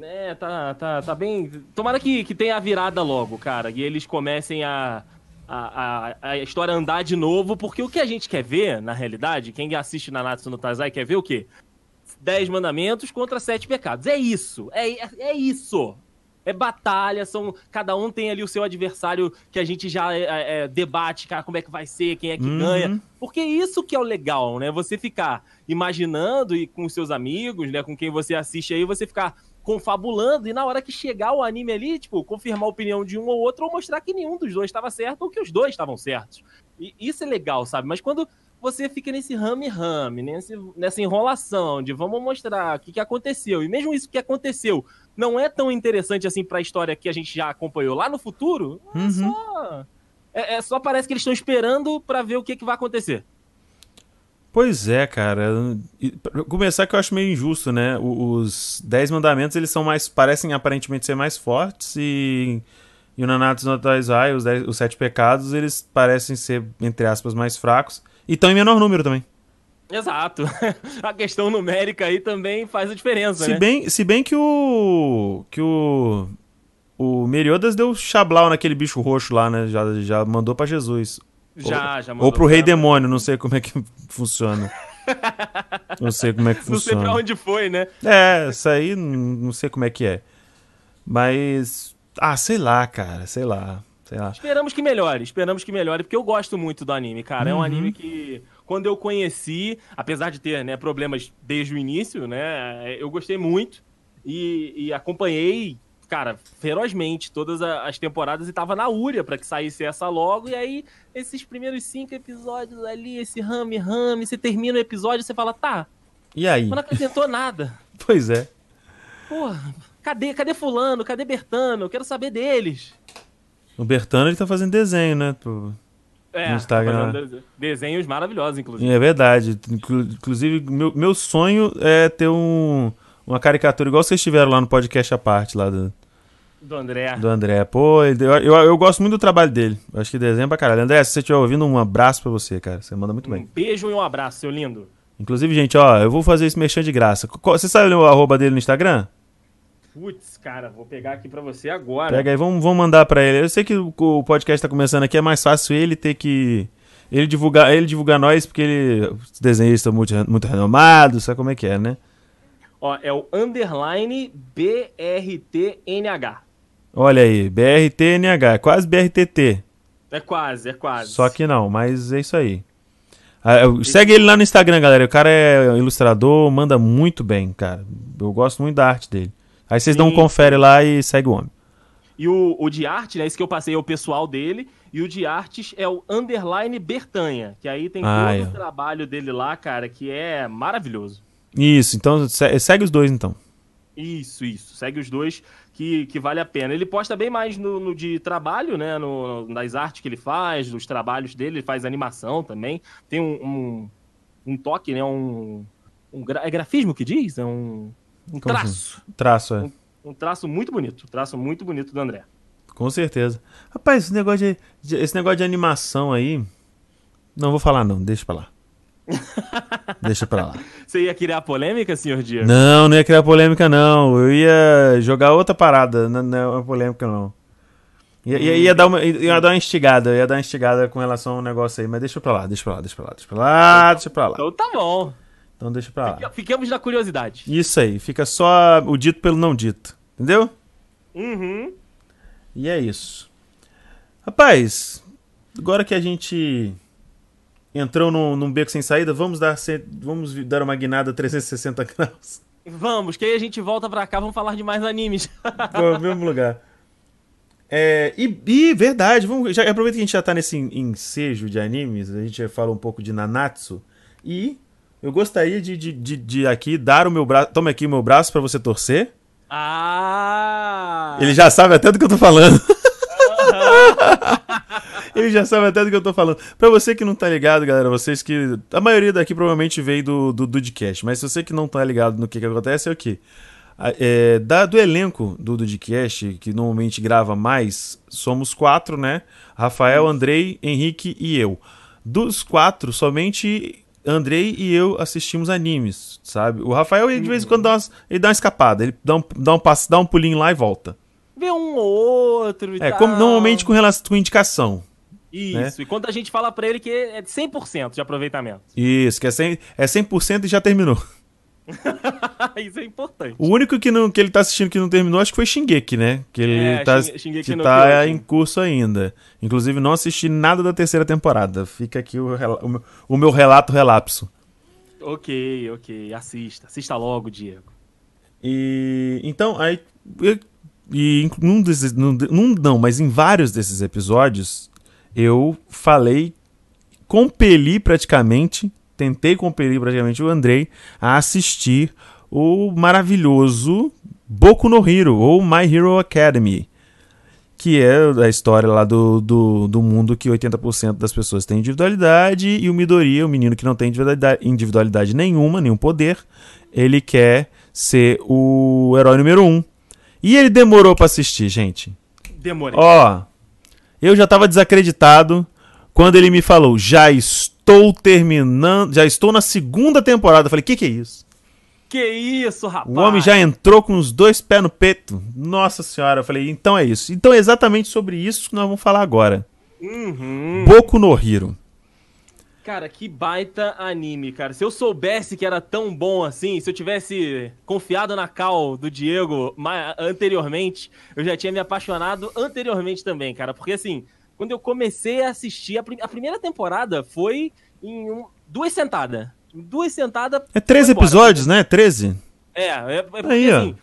É, tá, tá, tá bem. Tomara que, que tenha a virada logo, cara. E eles comecem a, a, a, a, história andar de novo, porque o que a gente quer ver, na realidade, quem assiste Nanatsu no Taizai quer ver o quê? Dez mandamentos contra sete pecados. É isso. É, é, isso. É batalha, são. Cada um tem ali o seu adversário que a gente já é, é debate, cara, como é que vai ser, quem é que uhum. ganha. Porque isso que é o legal, né? Você ficar imaginando e com seus amigos, né? Com quem você assiste aí, você ficar confabulando e na hora que chegar o anime ali, tipo, confirmar a opinião de um ou outro ou mostrar que nenhum dos dois estava certo ou que os dois estavam certos. E isso é legal, sabe? Mas quando você fica nesse rame-rame, nesse, nessa enrolação de vamos mostrar o que, que aconteceu, e mesmo isso que aconteceu não é tão interessante assim para a história que a gente já acompanhou lá no futuro, é uhum. é, só, é, é, só parece que eles estão esperando para ver o que, que vai acontecer. Pois é, cara. Pra começar que eu acho meio injusto, né? Os Dez Mandamentos, eles são mais... Parecem aparentemente ser mais fortes e... E o Nanatsu no Taizai, os, dez, os Sete Pecados, eles parecem ser, entre aspas, mais fracos. E estão em menor número também. Exato. A questão numérica aí também faz a diferença, se né? Bem, se bem que o... Que o... O Meriodas deu chablau naquele bicho roxo lá, né? Já, já mandou para Jesus. Já, ou, já mandou. Ou pro Rei Demônio, não sei como é que funciona. não sei como é que funciona. Não sei pra onde foi, né? É, isso aí não sei como é que é. Mas. Ah, sei lá, cara, sei lá. Sei lá. Esperamos que melhore, esperamos que melhore, porque eu gosto muito do anime, cara. Uhum. É um anime que, quando eu conheci, apesar de ter né, problemas desde o início, né? Eu gostei muito e, e acompanhei cara, ferozmente todas as temporadas e tava na úria para que saísse essa logo. E aí, esses primeiros cinco episódios ali, esse rame, rame, você termina o episódio e você fala, tá. E aí? Mas não acrescentou nada. Pois é. Porra, cadê, cadê Fulano? Cadê Bertano? Eu quero saber deles. O Bertano ele tá fazendo desenho, né? Pro... É, no Instagram. Tá desenhos maravilhosos, inclusive. É verdade. Inclusive, meu, meu sonho é ter um uma caricatura igual vocês tiveram lá no podcast à parte lá do. Do André. Do André. Pô, eu, eu, eu gosto muito do trabalho dele. Eu acho que desenho pra caralho. André, se você estiver ouvindo, um abraço pra você, cara. Você manda muito um bem. Um beijo e um abraço, seu lindo. Inclusive, gente, ó, eu vou fazer esse mexer de graça. Você sabe o arroba dele no Instagram? Putz, cara, vou pegar aqui pra você agora. Pega aí, vamos, vamos mandar pra ele. Eu sei que o, o podcast tá começando aqui, é mais fácil ele ter que. Ele divulgar, ele divulgar nós, porque ele. Desenhista muito, muito renomado, sabe como é que é, né? Ó, é o underline BRTNH. Olha aí, BRTNH, é quase BRTT. É quase, é quase. Só que não, mas é isso aí. Ah, segue ele lá no Instagram, galera. O cara é ilustrador, manda muito bem, cara. Eu gosto muito da arte dele. Aí vocês Sim. dão um confere lá e segue o homem. E o, o de arte, né? Esse que eu passei é o pessoal dele. E o de artes é o underline Bertanha. Que aí tem ah, todo é. o trabalho dele lá, cara, que é maravilhoso. Isso, então segue os dois então. Isso, isso. Segue os dois que, que vale a pena. Ele posta bem mais no, no de trabalho, né? No, nas artes que ele faz, nos trabalhos dele, ele faz animação também. Tem um, um, um toque, né? Um, um gra... É grafismo que diz? É um, um traço. Assim? Traço, é. Um, um, traço muito bonito. Traço muito bonito do André. Com certeza. Rapaz, esse negócio de, de, esse negócio de animação aí. Não vou falar, não, deixa pra lá. Deixa pra lá. Você ia criar polêmica, senhor Diego? Não, não ia criar polêmica, não. Eu ia jogar outra parada. Não, não é polêmica, não. Ia, ia, ia, dar uma, ia dar uma instigada, ia dar uma instigada com relação ao negócio aí, mas deixa pra lá, deixa pra lá, deixa pra lá, deixa pra lá, deixa pra lá. Então tá bom. Então deixa pra lá. Fiquemos na curiosidade. Isso aí, fica só o dito pelo não dito. Entendeu? Uhum. E é isso. Rapaz, agora que a gente entrou num, num beco sem saída, vamos dar, vamos dar uma guinada 360 graus. Vamos, que aí a gente volta pra cá, vamos falar de mais animes. No mesmo lugar. É, e, e, verdade, vamos, já, aproveita que a gente já tá nesse ensejo de animes, a gente já fala um pouco de Nanatsu. E eu gostaria de, de, de, de aqui dar o meu braço. Toma aqui o meu braço para você torcer. Ah! Ele já sabe até do que eu tô falando. Ele já sabe até do que eu tô falando. Pra você que não tá ligado, galera, vocês que. A maioria daqui provavelmente veio do, do Dudcast, mas se você que não tá ligado no que, que acontece, é o quê? É, da, do elenco do Dudcast, que normalmente grava mais, somos quatro, né? Rafael, Andrei, Henrique e eu. Dos quatro, somente Andrei e eu assistimos animes, sabe? O Rafael, ele, de vez em quando, dá, umas, ele dá uma escapada. Ele dá um, dá um, passo, dá um pulinho lá e volta. Vê um ou outro e É, tal. como, normalmente com, relação, com indicação. Isso, né? e quando a gente fala pra ele que é de 100% de aproveitamento. Isso, que é 100%, é 100 e já terminou. Isso é importante. O único que, não, que ele tá assistindo que não terminou, acho que foi Shingeki, né? Que ele É, tá, Shingeki que tá em curso ainda. Inclusive, não assisti nada da terceira temporada. Fica aqui o, o meu, o meu relato relapso. Ok, ok, assista. Assista logo, Diego. E então, aí. eu- e num desses. Num, num- não, mas em vários desses episódios, eu falei, compeli praticamente, tentei compelir praticamente o Andrei a assistir o maravilhoso Boku no Hero, ou My Hero Academy. Que é a história lá do, do, do mundo que 80% das pessoas têm individualidade e o Midori, o menino que não tem individualidade, individualidade nenhuma, nenhum poder, ele quer ser o herói número um. E ele demorou pra assistir, gente. Demorei. Ó, eu já tava desacreditado quando ele me falou: já estou terminando, já estou na segunda temporada. Eu falei: que que é isso? Que isso, rapaz? O homem já entrou com os dois pés no peito. Nossa senhora, eu falei: então é isso. Então é exatamente sobre isso que nós vamos falar agora. Uhum. Boku no Hero. Cara, que baita anime, cara. Se eu soubesse que era tão bom assim, se eu tivesse confiado na cal do Diego anteriormente, eu já tinha me apaixonado anteriormente também, cara. Porque assim, quando eu comecei a assistir, a, prim- a primeira temporada foi em um- duas sentadas. Duas sentadas. É 13 foi embora. episódios, né? 13? É, é, é porque Aí, ó. assim.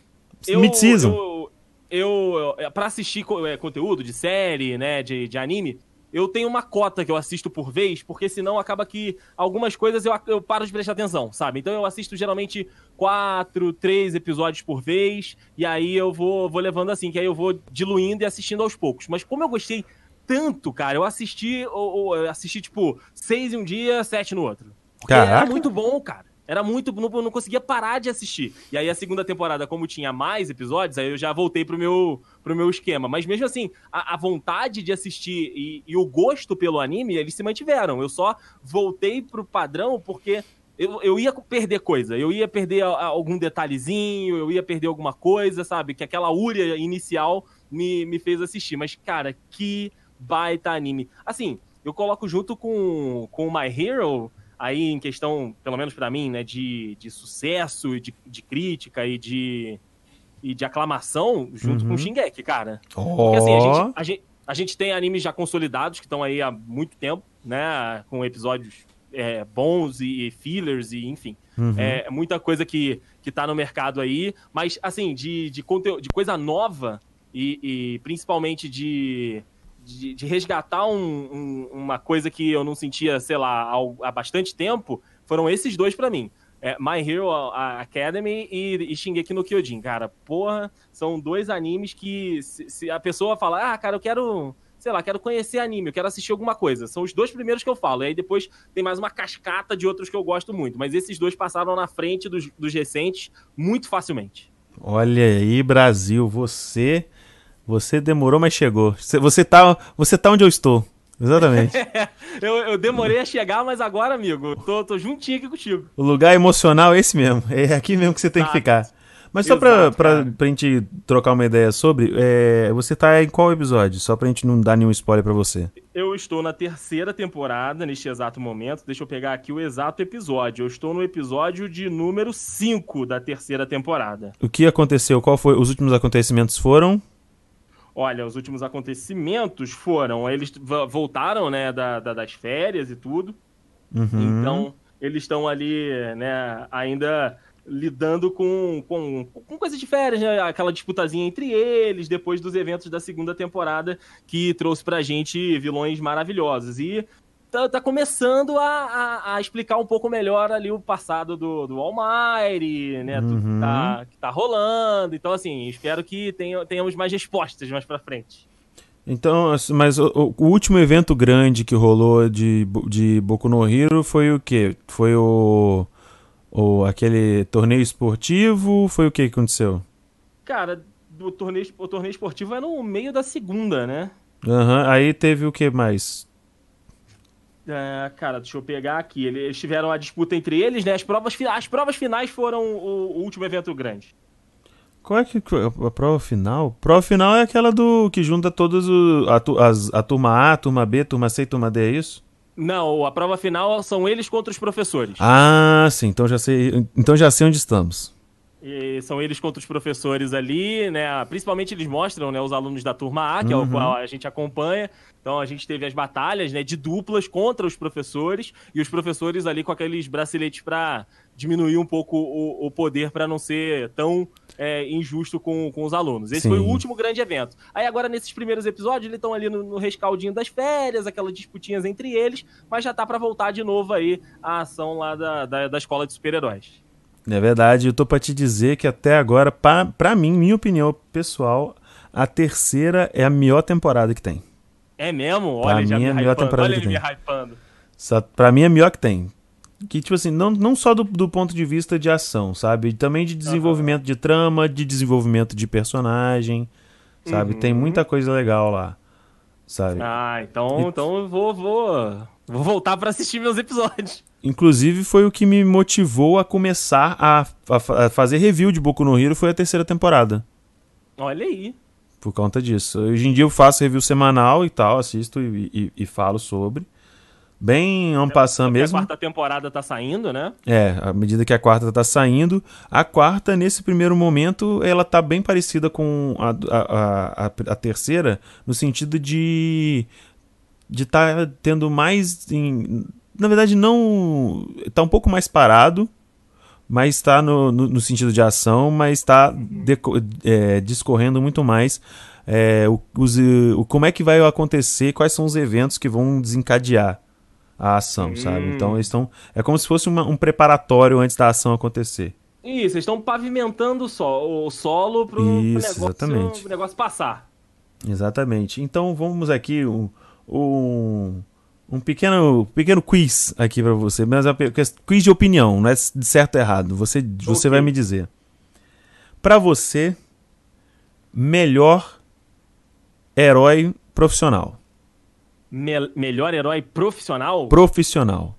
eu- Mid-season. Eu, eu, eu- pra assistir é, conteúdo de série, né, de, de anime, eu tenho uma cota que eu assisto por vez, porque senão acaba que algumas coisas eu, eu paro de prestar atenção, sabe? Então eu assisto geralmente quatro, três episódios por vez, e aí eu vou, vou levando assim, que aí eu vou diluindo e assistindo aos poucos. Mas como eu gostei tanto, cara, eu assisti, ou, ou, assisti tipo, seis em um dia, sete no outro. Porque Caraca. muito bom, cara. Era muito. Não, não conseguia parar de assistir. E aí, a segunda temporada, como tinha mais episódios, aí eu já voltei pro meu, pro meu esquema. Mas mesmo assim, a, a vontade de assistir e, e o gosto pelo anime, eles se mantiveram. Eu só voltei pro padrão porque. Eu, eu ia perder coisa, eu ia perder algum detalhezinho, eu ia perder alguma coisa, sabe? Que aquela úria inicial me, me fez assistir. Mas, cara, que baita anime. Assim, eu coloco junto com, com My Hero, aí em questão, pelo menos pra mim, né, de, de sucesso, de, de crítica e de, e de aclamação, junto Uhum. com o Shingeki, cara. Ó. Porque assim, a gente, a, gente, a gente tem animes já consolidados que estão aí há muito tempo, né, com episódios é, bons e, e fillers e enfim. Uhum. É muita coisa que, que tá no mercado aí, mas assim, de, de, conteúdo, de coisa nova e, e principalmente de, de, de resgatar um- um- uma coisa que eu não sentia, sei lá, há, bastante tempo, foram esses dois pra mim. É, My Hero Academy e, e Shingeki no Kyojin, cara. Porra, são dois animes que se, se a pessoa fala, ah, cara, eu quero, sei lá, quero conhecer anime, eu quero assistir alguma coisa. São os dois primeiros que eu falo. E aí depois tem mais uma cascata de outros que eu gosto muito. Mas esses dois passaram na frente dos, dos recentes muito facilmente. Olha aí, Brasil, você você demorou, mas chegou. Você, tá, você tá onde eu estou. Exatamente. eu, eu, demorei a chegar, mas agora, amigo, tô, tô juntinho aqui contigo. O lugar emocional é esse mesmo. É aqui mesmo que você tem que ficar. Mas só Exato, pra, pra, pra gente trocar uma ideia sobre, é, você tá em qual episódio? Só pra gente não dar nenhum spoiler pra você. Eu estou na terceira temporada, neste exato momento. Deixa eu pegar aqui o exato episódio. Eu estou no episódio de número 5 da terceira temporada. O que aconteceu? Qual foi? Os últimos acontecimentos foram? Olha, os últimos acontecimentos foram. Eles voltaram, né, da, da, das férias e tudo. Uhum. Então, eles estão ali, né, ainda lidando com, com, com coisas de férias, né? Aquela disputazinha entre eles, depois dos eventos da segunda temporada, que trouxe pra gente vilões maravilhosos. E tá, tá começando a, a, a, explicar um pouco melhor ali o passado do, do Almighty, né? Uhum. Tudo que tá, que tá rolando. Então, assim, espero que tenha, tenhamos mais respostas mais pra frente. Então, mas o, o, último evento grande que rolou de, de Boku no Hero foi o quê? Foi o ou aquele torneio esportivo, foi o que que aconteceu? Cara, o torneio, o torneio esportivo é no meio da segunda, né? Aham, uhum. aí teve o que mais? É, cara, deixa eu pegar aqui. Eles tiveram a disputa entre eles, né? As provas, as provas finais foram o, o último evento grande. Qual é que a prova final? Prova final é aquela do que junta todos a, as, a turma A, a turma B, a turma C e a turma D, é isso? Não, a prova final são eles contra os professores. Ah, sim, então já sei, então já sei onde estamos. E são eles contra os professores ali, né? Principalmente eles mostram, né, os alunos da turma A, que uhum. é o qual a gente acompanha. Então a gente teve as batalhas, né, de duplas contra os professores e os professores ali com aqueles braceletes para diminuir um pouco o, o poder para não ser tão é, injusto com, com os alunos. Esse Sim. foi o último grande evento. Aí agora, nesses primeiros episódios, eles estão ali no, no, rescaldinho das férias, aquelas disputinhas entre eles, mas já tá para voltar de novo aí a ação lá da, da, da escola de super-heróis. É verdade, eu tô pra te dizer que até agora, pra, pra mim, minha opinião pessoal, a terceira é a melhor temporada que tem. É mesmo? Olha, pra já mim é a melhor temporada Olha que ele tem. me hypando. Só, pra mim é a melhor que tem que, tipo assim, não, não só do, do ponto de vista de ação, sabe? Também de desenvolvimento uhum. de trama, de desenvolvimento de personagem, sabe? Uhum. Tem muita coisa legal lá, sabe? Ah, então, e... então eu vou, vou, vou voltar para assistir meus episódios. Inclusive, foi o que me motivou a começar a, a, a, fazer review de Boku no Hero, foi a terceira temporada. Olha aí. Por conta disso. Hoje em dia eu faço review semanal e tal, assisto e, e, e falo sobre. Bem en passant mesmo. A quarta temporada tá saindo, né? É, à medida que a quarta tá saindo. A quarta, nesse primeiro momento, ela tá bem parecida com a, a, a, a terceira, no sentido de de estar tá tendo mais. Em, na verdade, não. tá um pouco mais parado, mas está no, no, no, sentido de ação, mas está uhum. é, discorrendo muito mais é, o, os, o, como é que vai acontecer, quais são os eventos que vão desencadear a ação, hum. sabe? Então eles estão. É como se fosse uma, um preparatório antes da ação acontecer. Isso, eles estão pavimentando o, o solo Isso, pro negócio, negócio passar. Exatamente. Então vamos aqui um, um, um pequeno, pequeno quiz aqui para você, mas é um quiz de opinião, não é de certo ou errado. Você, você okay. vai me dizer. Para você, melhor herói profissional me melhor herói profissional? Profissional.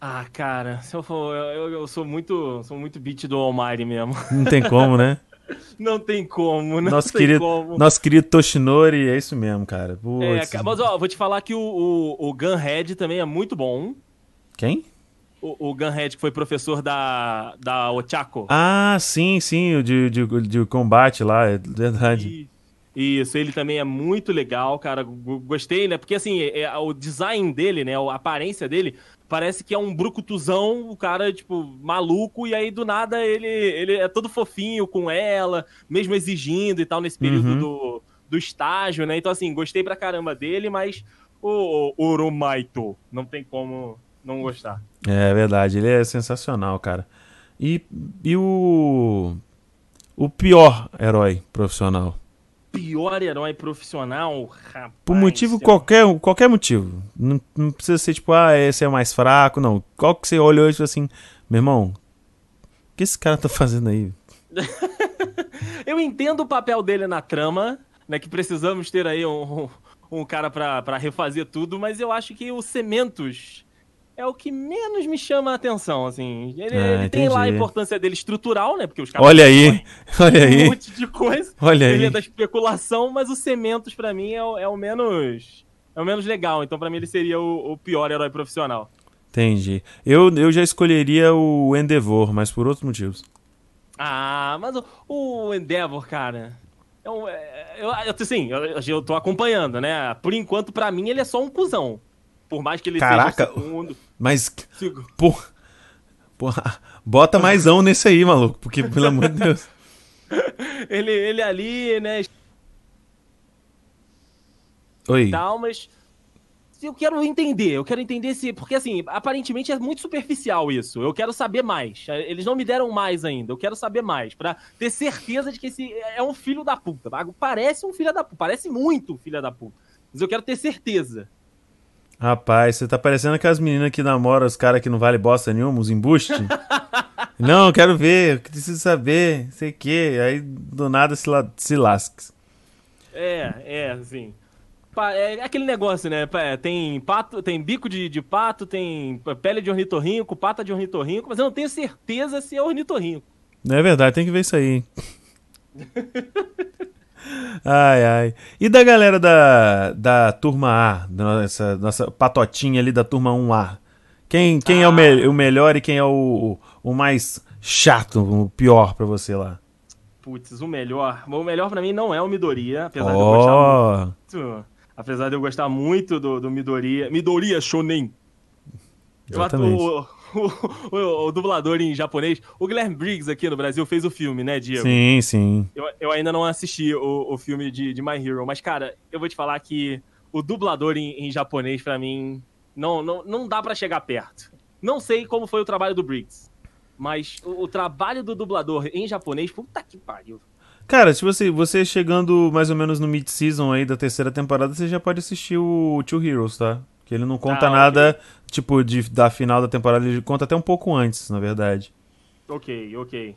Ah, cara, se eu for, eu, eu sou muito, sou muito beat do Almighty mesmo. Não tem como, né? não tem como, não nosso tem querido, como. Nosso querido Toshinori, é isso mesmo, cara. É, mas ó, vou te falar que o, o, o Gunhead também é muito bom. Quem? O, o Gunhead, que foi professor da, da Ochako. Ah, sim, sim, o de, de, de combate lá, é verdade. E isso, ele também é muito legal, cara. Gostei, né? Porque assim, é, é, o design dele, né? A aparência dele parece que é um brucutuzão, o cara, tipo, maluco, e aí do nada ele, ele é todo fofinho com ela, mesmo exigindo e tal, nesse período uhum. do, do estágio, né? Então, assim, gostei pra caramba dele, mas o, Oromaito não tem como não gostar. É verdade, ele é sensacional, cara. E, e o. O pior herói profissional? Pior herói profissional, rapaz. Por motivo qualquer, qualquer motivo. Não, não, precisa ser tipo, ah, esse é mais fraco, não. Qual que você olhou e assim, meu irmão, o que esse cara tá fazendo aí? Eu entendo o papel dele na trama, né? Que precisamos ter aí um, um cara para refazer tudo, mas eu acho que o Cementos é o que menos me chama a atenção, assim. Ele, Ah, ele tem lá a importância dele estrutural, né? Porque os caras Olha aí, olha um aí, monte de coisa. olha Ele aí. é da especulação, mas o Cementos, pra mim, é o, é o menos. É o menos legal. Então, pra mim, ele seria o, o pior herói profissional. Entendi. Eu, eu já escolheria o Endeavor, mas por outros motivos. Ah, mas o, o Endeavor, cara. É um, é, eu, eu, assim, eu, eu tô acompanhando, né? Por enquanto, pra mim, ele é só um cuzão. Por mais que ele Caraca. seja segundo. Mas, pô, porra, bota maisão nesse aí, maluco, porque pelo amor de Deus. Ele, ele ali, né? Oi. tal, mas eu quero entender, eu quero entender se. Porque assim, aparentemente é muito superficial isso. Eu quero saber mais. Eles não me deram mais ainda. Eu quero saber mais. Pra ter certeza de que esse é um filho da puta. Parece um filho da puta. Parece muito um filho da puta. Mas eu quero ter certeza. Rapaz, você tá parecendo aquelas meninas que namoram os caras que não vale bosta nenhuma, os embuste. não, eu quero ver, eu preciso saber, sei o quê. Aí do nada se, la se lasque. É, é, assim. Pa- É aquele negócio, né? Pa- Tem pato, tem bico de, de pato, tem pele de ornitorrinco, pata de ornitorrinco, mas eu não tenho certeza se é ornitorrinco. Não é verdade, tem que ver isso aí. ai, ai. E da galera da, da turma A, da nossa, nossa patotinha ali da turma 1A? Quem, quem é o, Ah. me- o melhor e quem é o, o mais chato, o pior pra você lá? Putz, o melhor. O melhor pra mim não é o Midoriya, apesar de eu gostar muito. Apesar de eu gostar muito do, do Midoriya. Midoriya Shonen. Exatamente. O, o, o- o dublador em japonês. O Guilherme Briggs aqui no Brasil fez o filme, né, Diego? Sim, sim. Eu, eu ainda não assisti o, o filme de, de My Hero, mas, cara, eu vou te falar que o dublador em, em japonês, pra mim, não, não, não dá pra chegar perto. Não sei como foi o trabalho do Briggs, mas o, o trabalho do dublador em japonês, puta que pariu. Cara, se você, você chegando mais ou menos no mid-season aí da terceira temporada, você já pode assistir o Two Heroes, tá? Que ele não conta Ah, nada, tipo, de, da final da temporada, ele conta até um pouco antes, na verdade. Ok, ok.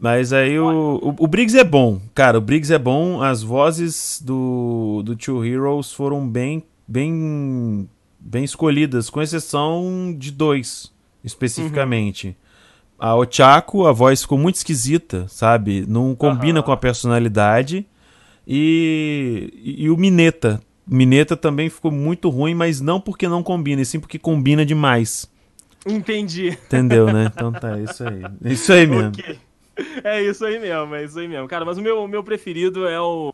Mas aí o, o, o Briggs é bom, cara, o Briggs é bom, as vozes do, do Two Heroes foram bem, bem, bem escolhidas, com exceção de dois, especificamente. A Ochako, a voz ficou muito esquisita, sabe? Não combina Aham. com a personalidade. E, e o Mineta. Mineta também ficou muito ruim, mas não porque não combina, e sim porque combina demais. Entendi. Entendeu, né? Então tá, é isso aí. É isso aí mesmo. Ok. É isso aí mesmo, é isso aí mesmo. Cara, mas o meu, meu preferido é o.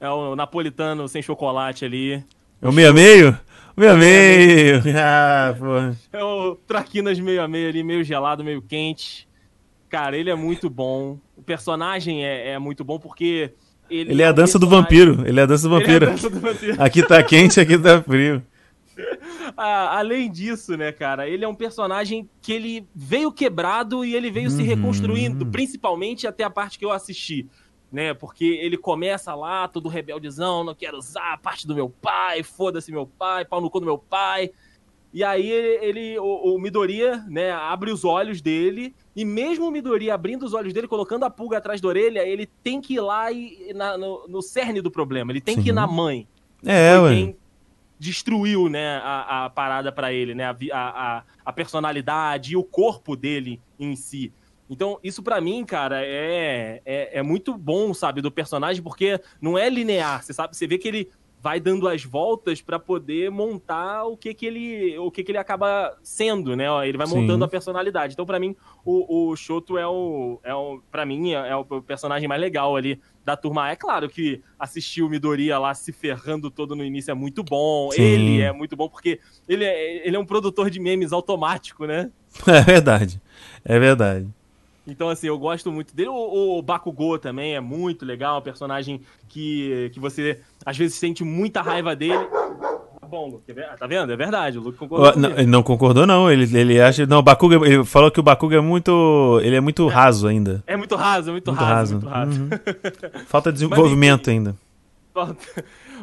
É o napolitano sem chocolate ali. É o meio a meio? O meio a meio! Ah, porra. É o Traquinas meio a meio ali, meio gelado, meio quente. Cara, ele é muito bom. O personagem é, é muito bom porque. Ele, Ele é a dança do vampiro. Ele é a dança do é vampiro. dança do vampiro. Aqui tá quente, aqui tá frio. Ah, além disso, né, cara, ele é um personagem que ele veio quebrado e ele veio se Uhum. reconstruindo, principalmente até a parte que eu assisti, né? Porque ele começa lá, todo rebeldezão, não quero usar a parte do meu pai, foda-se meu pai, pau no cu do meu pai. E aí ele, o, o Midoriya, né, abre os olhos dele, e mesmo o Midoriya abrindo os olhos dele, colocando a pulga atrás da orelha, ele tem que ir lá e, na- no, no cerne do problema, ele tem que ir Sim. na mãe É, ué. quem destruiu, né, a, a parada pra ele, né, a, a, a, personalidade e o corpo dele em si. Então, isso pra mim, cara, é, é, é muito bom, sabe, do personagem, porque não é linear, você sabe, você vê que ele vai dando as voltas pra poder montar o que que ele, o que que ele acaba sendo, né? Ele vai Sim. montando a personalidade. Então, pra mim, o, o Shoto é o, é o, para mim, é, é o personagem mais legal ali da turma. É claro que assistir o Midoriya lá se ferrando todo no início é muito bom. Sim. Ele é muito bom porque ele é, ele é um produtor de memes automático, né? É verdade. É verdade. Então, assim, eu gosto muito dele. O, o Bakugou também é muito legal, um personagem que, que você às vezes sente muita raiva dele. Tá bom, Luke, é ver- tá vendo? É verdade, o Luke concordou não, ele não concordou, não. Ele, ele acha. Não, o Bakuga. Ele falou que o Bakuga é muito. Ele é muito raso ainda. É muito raso, é muito, Muito raso, raso. muito raso. Uhum. Falta de desenvolvimento ainda.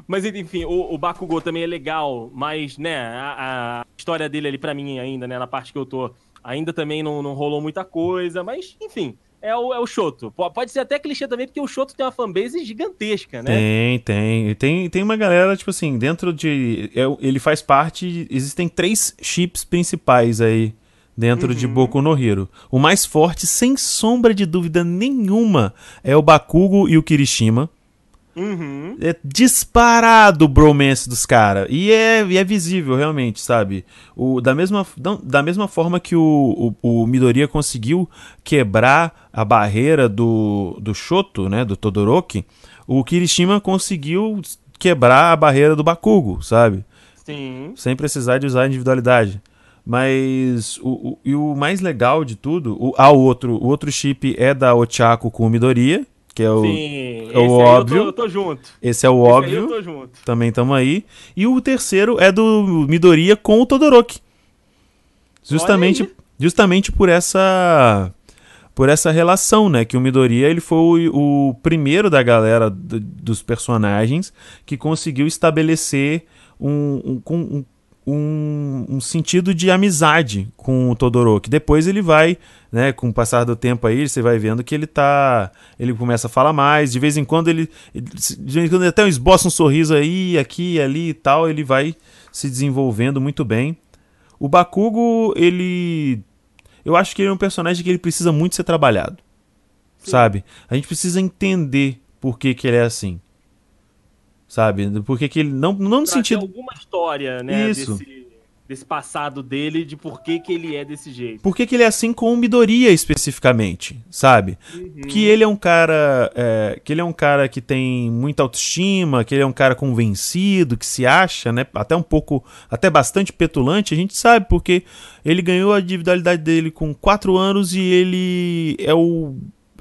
Mas enfim, o, o Bakugou também é legal, mas, né, a, a história dele ali pra mim ainda, né, na parte que eu tô, ainda também não, não rolou muita coisa, mas, enfim, é o, é o Shoto. Pode ser até clichê também, porque o Shoto tem uma fanbase gigantesca, né? Tem, tem. Tem, tem uma galera, tipo assim, dentro de. É, ele faz parte. Existem três chips principais aí dentro uhum. de Boku no Hero. O mais forte, sem sombra de dúvida nenhuma, é o Bakugo e o Kirishima. Uhum. É disparado o bromance dos caras. E é, e é visível, realmente, sabe? O, da, mesma, da mesma forma que o, o, o Midoriya conseguiu quebrar a barreira do, do Shoto, né? Do Todoroki, o Kirishima conseguiu quebrar a barreira do Bakugo, sabe? Sim. Sem precisar de usar individualidade. Mas o, o, e o mais legal de tudo, o, ah, o outro, o outro chip é da Ochako com o Midoriya, que é o, Sim, é o óbvio. Eu tô, eu tô, junto. Esse é o esse óbvio. eu tô junto. Também estamos aí. E o terceiro é do Midoriya com o Todoroki. Justamente, justamente por essa por essa relação, né, que o Midoriya ele foi o, o primeiro da galera do, dos personagens que conseguiu estabelecer um, um, um um, um, sentido de amizade com o Todoroki. Depois ele vai, né, com o passar do tempo aí, você vai vendo que ele tá, ele começa a falar mais, de vez em quando ele, de vez em quando ele até esboça um sorriso aí, aqui, ali e tal, ele vai se desenvolvendo muito bem. O Bakugo, ele eu acho que ele é um personagem que ele precisa muito ser trabalhado. Sim. Sabe? A gente precisa entender por que que ele é assim sabe? Porque que ele não não no sentido alguma história, né, Isso. Desse, desse passado dele de por que, que ele é desse jeito. Por que, que ele é assim com o Midoriya especificamente, sabe? Uhum. Que ele é um cara é, que ele é um cara que tem muita autoestima, que ele é um cara convencido, que se acha, né, até um pouco, até bastante petulante, a gente sabe porque ele ganhou a individualidade dele com 4 anos e ele é o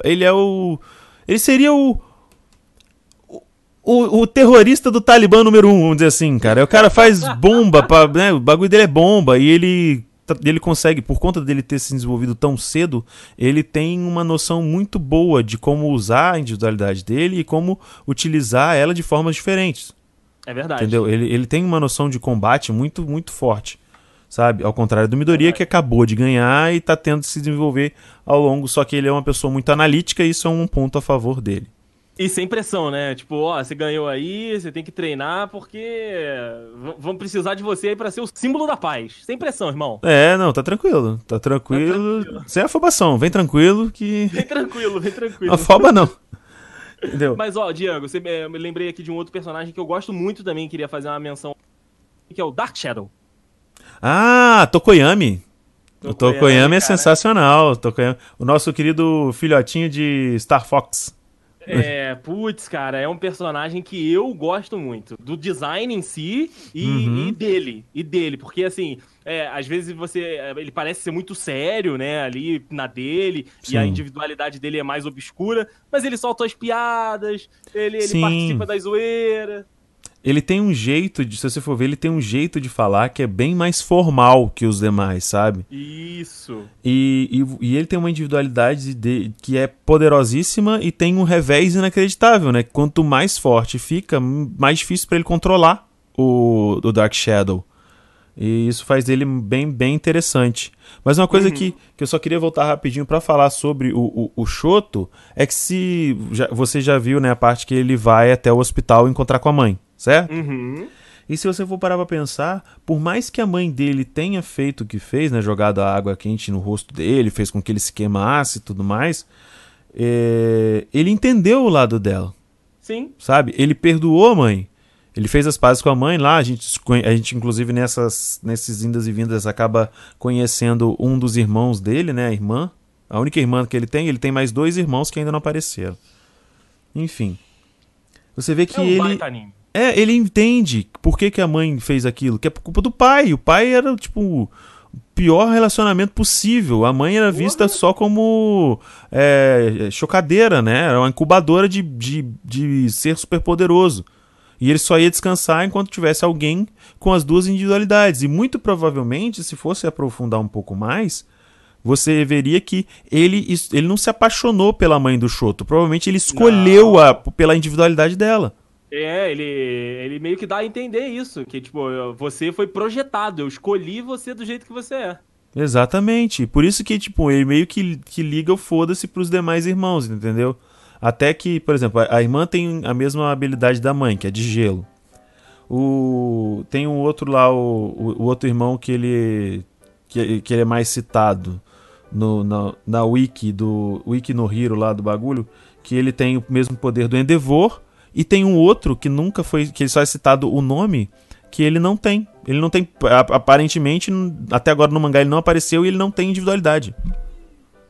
ele é o ele seria o o, o, terrorista do Talibã número um, vamos dizer assim, cara. O cara faz bomba, pra, né? o bagulho dele é bomba e ele, ele consegue, por conta dele ter se desenvolvido tão cedo, ele tem uma noção muito boa de como usar a individualidade dele e como utilizar ela de formas diferentes. É verdade. Entendeu? Ele, ele tem uma noção de combate muito, muito forte. Sabe? Ao contrário do Midoriya, é que acabou de ganhar e está tendo que se desenvolver ao longo. Só que ele é uma pessoa muito analítica e isso é um ponto a favor dele. E sem pressão, né? Tipo, ó, você ganhou aí, você tem que treinar porque vamos precisar de você aí pra ser o símbolo da paz. Sem pressão, irmão. É, não, tá tranquilo. Tá tranquilo. Tá tranquilo. Sem afobação, vem tranquilo que. Vem tranquilo, vem tranquilo. Afoba não. Entendeu? Mas, ó, Diego, você, é, eu me lembrei aqui de um outro personagem que eu gosto muito também, queria fazer uma menção, que é o Dark Shadow. Ah, Tokoyami. Tokoyami o Tokoyami é sensacional. Tokoyami. O nosso querido filhotinho de Star Fox. É, putz, cara, é um personagem que eu gosto muito. Do design em si e, uhum. e dele. E dele. Porque, assim, é, às vezes você. Ele parece ser muito sério, né? Ali na dele. Sim. E a individualidade dele é mais obscura. Mas ele solta as piadas, ele, ele participa da zoeira ele tem um jeito de, se você for ver, ele tem um jeito de falar que é bem mais formal que os demais, sabe? Isso. E, e, e ele tem uma individualidade de, que é poderosíssima e tem um revés inacreditável, né? Quanto mais forte fica, mais difícil para ele controlar o, o Dark Shadow. E isso faz dele bem, bem interessante. Mas uma coisa uhum. que, que eu só queria voltar rapidinho para falar sobre o, o, o Shoto é que se já, você já viu né, a parte que ele vai até o hospital encontrar com a mãe certo? Uhum. E se você for parar pra pensar, por mais que a mãe dele tenha feito o que fez, né? Jogado a água quente no rosto dele, fez com que ele se queimasse e tudo mais, é... ele entendeu o lado dela. Sim. Sabe? Ele perdoou a mãe. Ele fez as pazes com a mãe lá, a gente, a gente inclusive nessas, nesses indas e vindas acaba conhecendo um dos irmãos dele, né, a irmã. A única irmã que ele tem, ele tem mais dois irmãos que ainda não apareceram. Enfim. Você vê que é um ele é, ele entende por que, que a mãe fez aquilo, que é por culpa do pai. O pai era, tipo, o pior relacionamento possível. A mãe era vista só como é, chocadeira, né? Era uma incubadora de, de, de ser super poderoso. E ele só ia descansar enquanto tivesse alguém com as duas individualidades. E muito provavelmente, se fosse aprofundar um pouco mais, você veria que ele, ele não se apaixonou pela mãe do Shoto. Provavelmente ele escolheu a, pela individualidade dela. É, ele, ele meio que dá a entender isso, que tipo, você foi projetado, eu escolhi você do jeito que você é. Exatamente. Por isso que, tipo, ele meio que, que liga o foda-se pros demais irmãos, entendeu? Até que, por exemplo, a irmã tem a mesma habilidade da mãe, que é de gelo. O tem um outro lá, o, o, o outro irmão que ele que, que ele é mais citado no, na, na wiki do wiki no Hero lá do bagulho, que ele tem o mesmo poder do Endeavor e tem um outro que nunca foi que ele só é citado o nome, que ele não tem. Ele não tem aparentemente até agora no mangá ele não apareceu e ele não tem individualidade.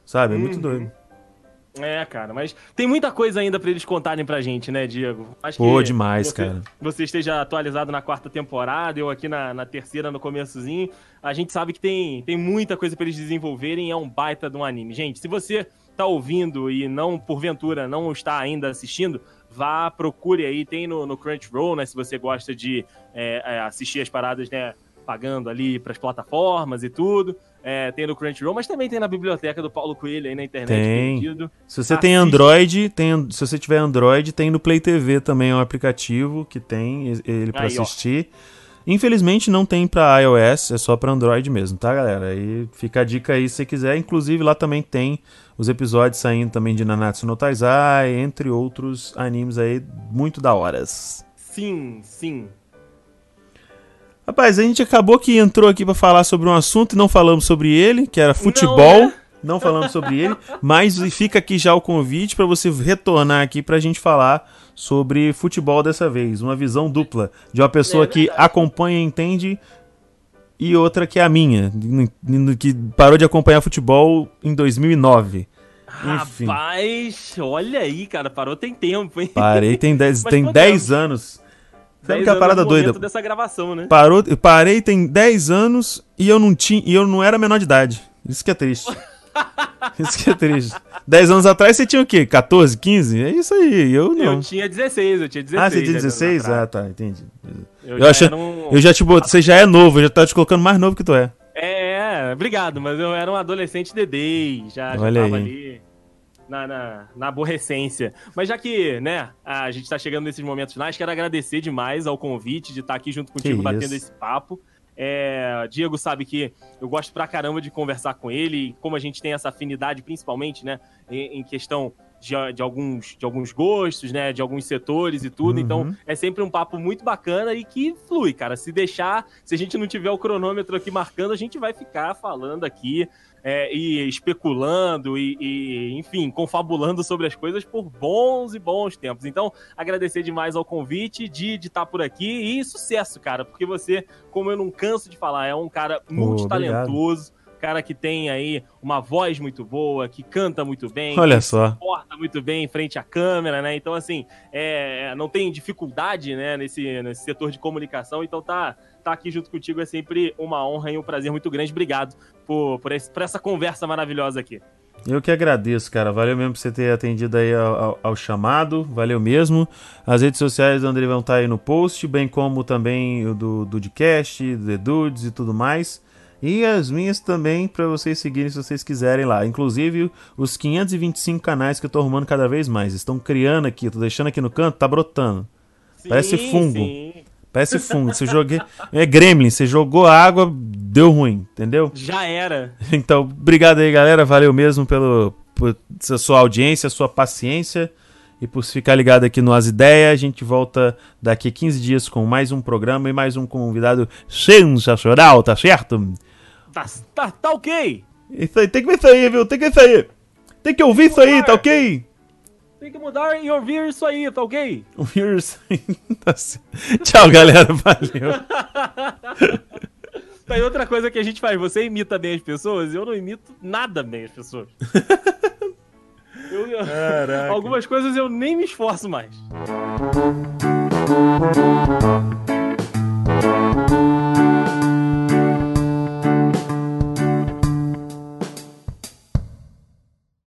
Sabe? É muito uhum. doido. É, cara, mas tem muita coisa ainda para eles contarem pra gente, né, Diego? Acho Pô, demais, você, cara. Você esteja atualizado na quarta temporada, eu aqui na, na terceira, no começozinho. A gente sabe que tem, tem muita coisa para eles desenvolverem, é um baita de um anime. Gente, se você tá ouvindo e não, porventura, não está ainda assistindo, vá, procure aí, tem no, no Crunchyroll, né, se você gosta de é, é, assistir as paradas, né, pagando ali pras plataformas e tudo. É, tem no Crunchyroll, mas também tem na biblioteca do Paulo Coelho aí na internet. Tem. Perdido. Se você Assiste. tem Android, tem, se você tiver Android, tem no Play TV também é um aplicativo que tem ele para assistir. Ó. Infelizmente não tem para iOS, é só para Android mesmo, tá, galera? Aí fica a dica aí se você quiser. Inclusive lá também tem os episódios saindo também de Nanatsu no Taizai, entre outros animes aí muito da horas. Sim, sim. Rapaz, a gente acabou que entrou aqui para falar sobre um assunto e não falamos sobre ele, que era futebol. Não, né? Não falamos sobre ele, mas fica aqui já o convite para você retornar aqui para a gente falar sobre futebol dessa vez. Uma visão dupla de uma pessoa é que acompanha e entende e outra que é a minha, que parou de acompanhar futebol em 2009. Enfim. Rapaz, olha aí, cara, parou tem tempo, hein? Parei tem 10 tem 10 anos. Sabe que é a parada doida? dessa gravação, né? Parou, parei tem 10 anos e eu não tinha, e eu não era menor de idade. Isso que é triste. isso que é triste. 10 anos atrás você tinha o quê? 14, 15? É isso aí. Eu não. Eu tinha 16, eu tinha 16. Ah, você tinha 16? Ah, tá, entendi. Eu, eu, já, um... eu já te botei, você já é novo, eu já tava te colocando mais novo que tu é. É, obrigado, mas eu era um adolescente dedê, já, já tava aí. ali na, na, na, aborrecência. Mas já que, né, a gente tá chegando nesses momentos finais, quero agradecer demais ao convite de estar aqui junto contigo batendo esse papo. É, Diego sabe que eu gosto pra caramba de conversar com ele, como a gente tem essa afinidade, principalmente, né, em, em questão de, de, alguns, de alguns gostos, né? De alguns setores e tudo. Então, uhum. Então, é sempre um papo muito bacana e que flui, cara. Se deixar, se a gente não tiver o cronômetro aqui marcando, a gente vai ficar falando aqui é, e especulando e, e, enfim, confabulando sobre as coisas por bons e bons tempos. Então, agradecer demais ao convite de estar por aqui e sucesso, cara, porque você, como eu não canso de falar, é um cara muito talentoso cara que tem aí uma voz muito boa, que canta muito bem, Olha que só. se porta muito bem em frente à câmera, né? Então, assim, é, não tem dificuldade, né, nesse, nesse setor de comunicação, então tá, tá aqui junto contigo é sempre uma honra e um prazer muito grande. Obrigado por, por, esse, por essa conversa maravilhosa aqui. Eu que agradeço, cara. Valeu mesmo por você ter atendido aí ao, ao, ao, chamado. Valeu mesmo. As redes sociais do André vão estar aí no post, bem como também o do Dudcast, do The Dudes e tudo mais. E as minhas também para vocês seguirem se vocês quiserem lá. Inclusive os 525 canais que eu tô arrumando cada vez mais. Estão criando aqui, tô deixando aqui no canto, tá brotando. Sim, Parece fungo. Sim. Parece fungo. Você joguei. É Gremlin, você jogou água, deu ruim, entendeu? Já era. Então, obrigado aí, galera. Valeu mesmo pelo, por sua audiência, sua paciência. E por ficar ligado aqui no As Ideias, a gente volta daqui a 15 dias com mais um programa e mais um convidado sensacional, tá certo? Tá, tá, tá ok. Isso aí, tem que ver isso aí, viu? Tem que ver isso aí. Tem que ouvir isso aí, tá ok? Tem que mudar e ouvir isso aí, tá ok? Ouvir isso aí. Tá Tchau, galera. Valeu. Tá, e outra coisa que a gente faz, você imita bem as pessoas, eu não imito nada bem as pessoas. Eu, algumas coisas eu nem me esforço mais.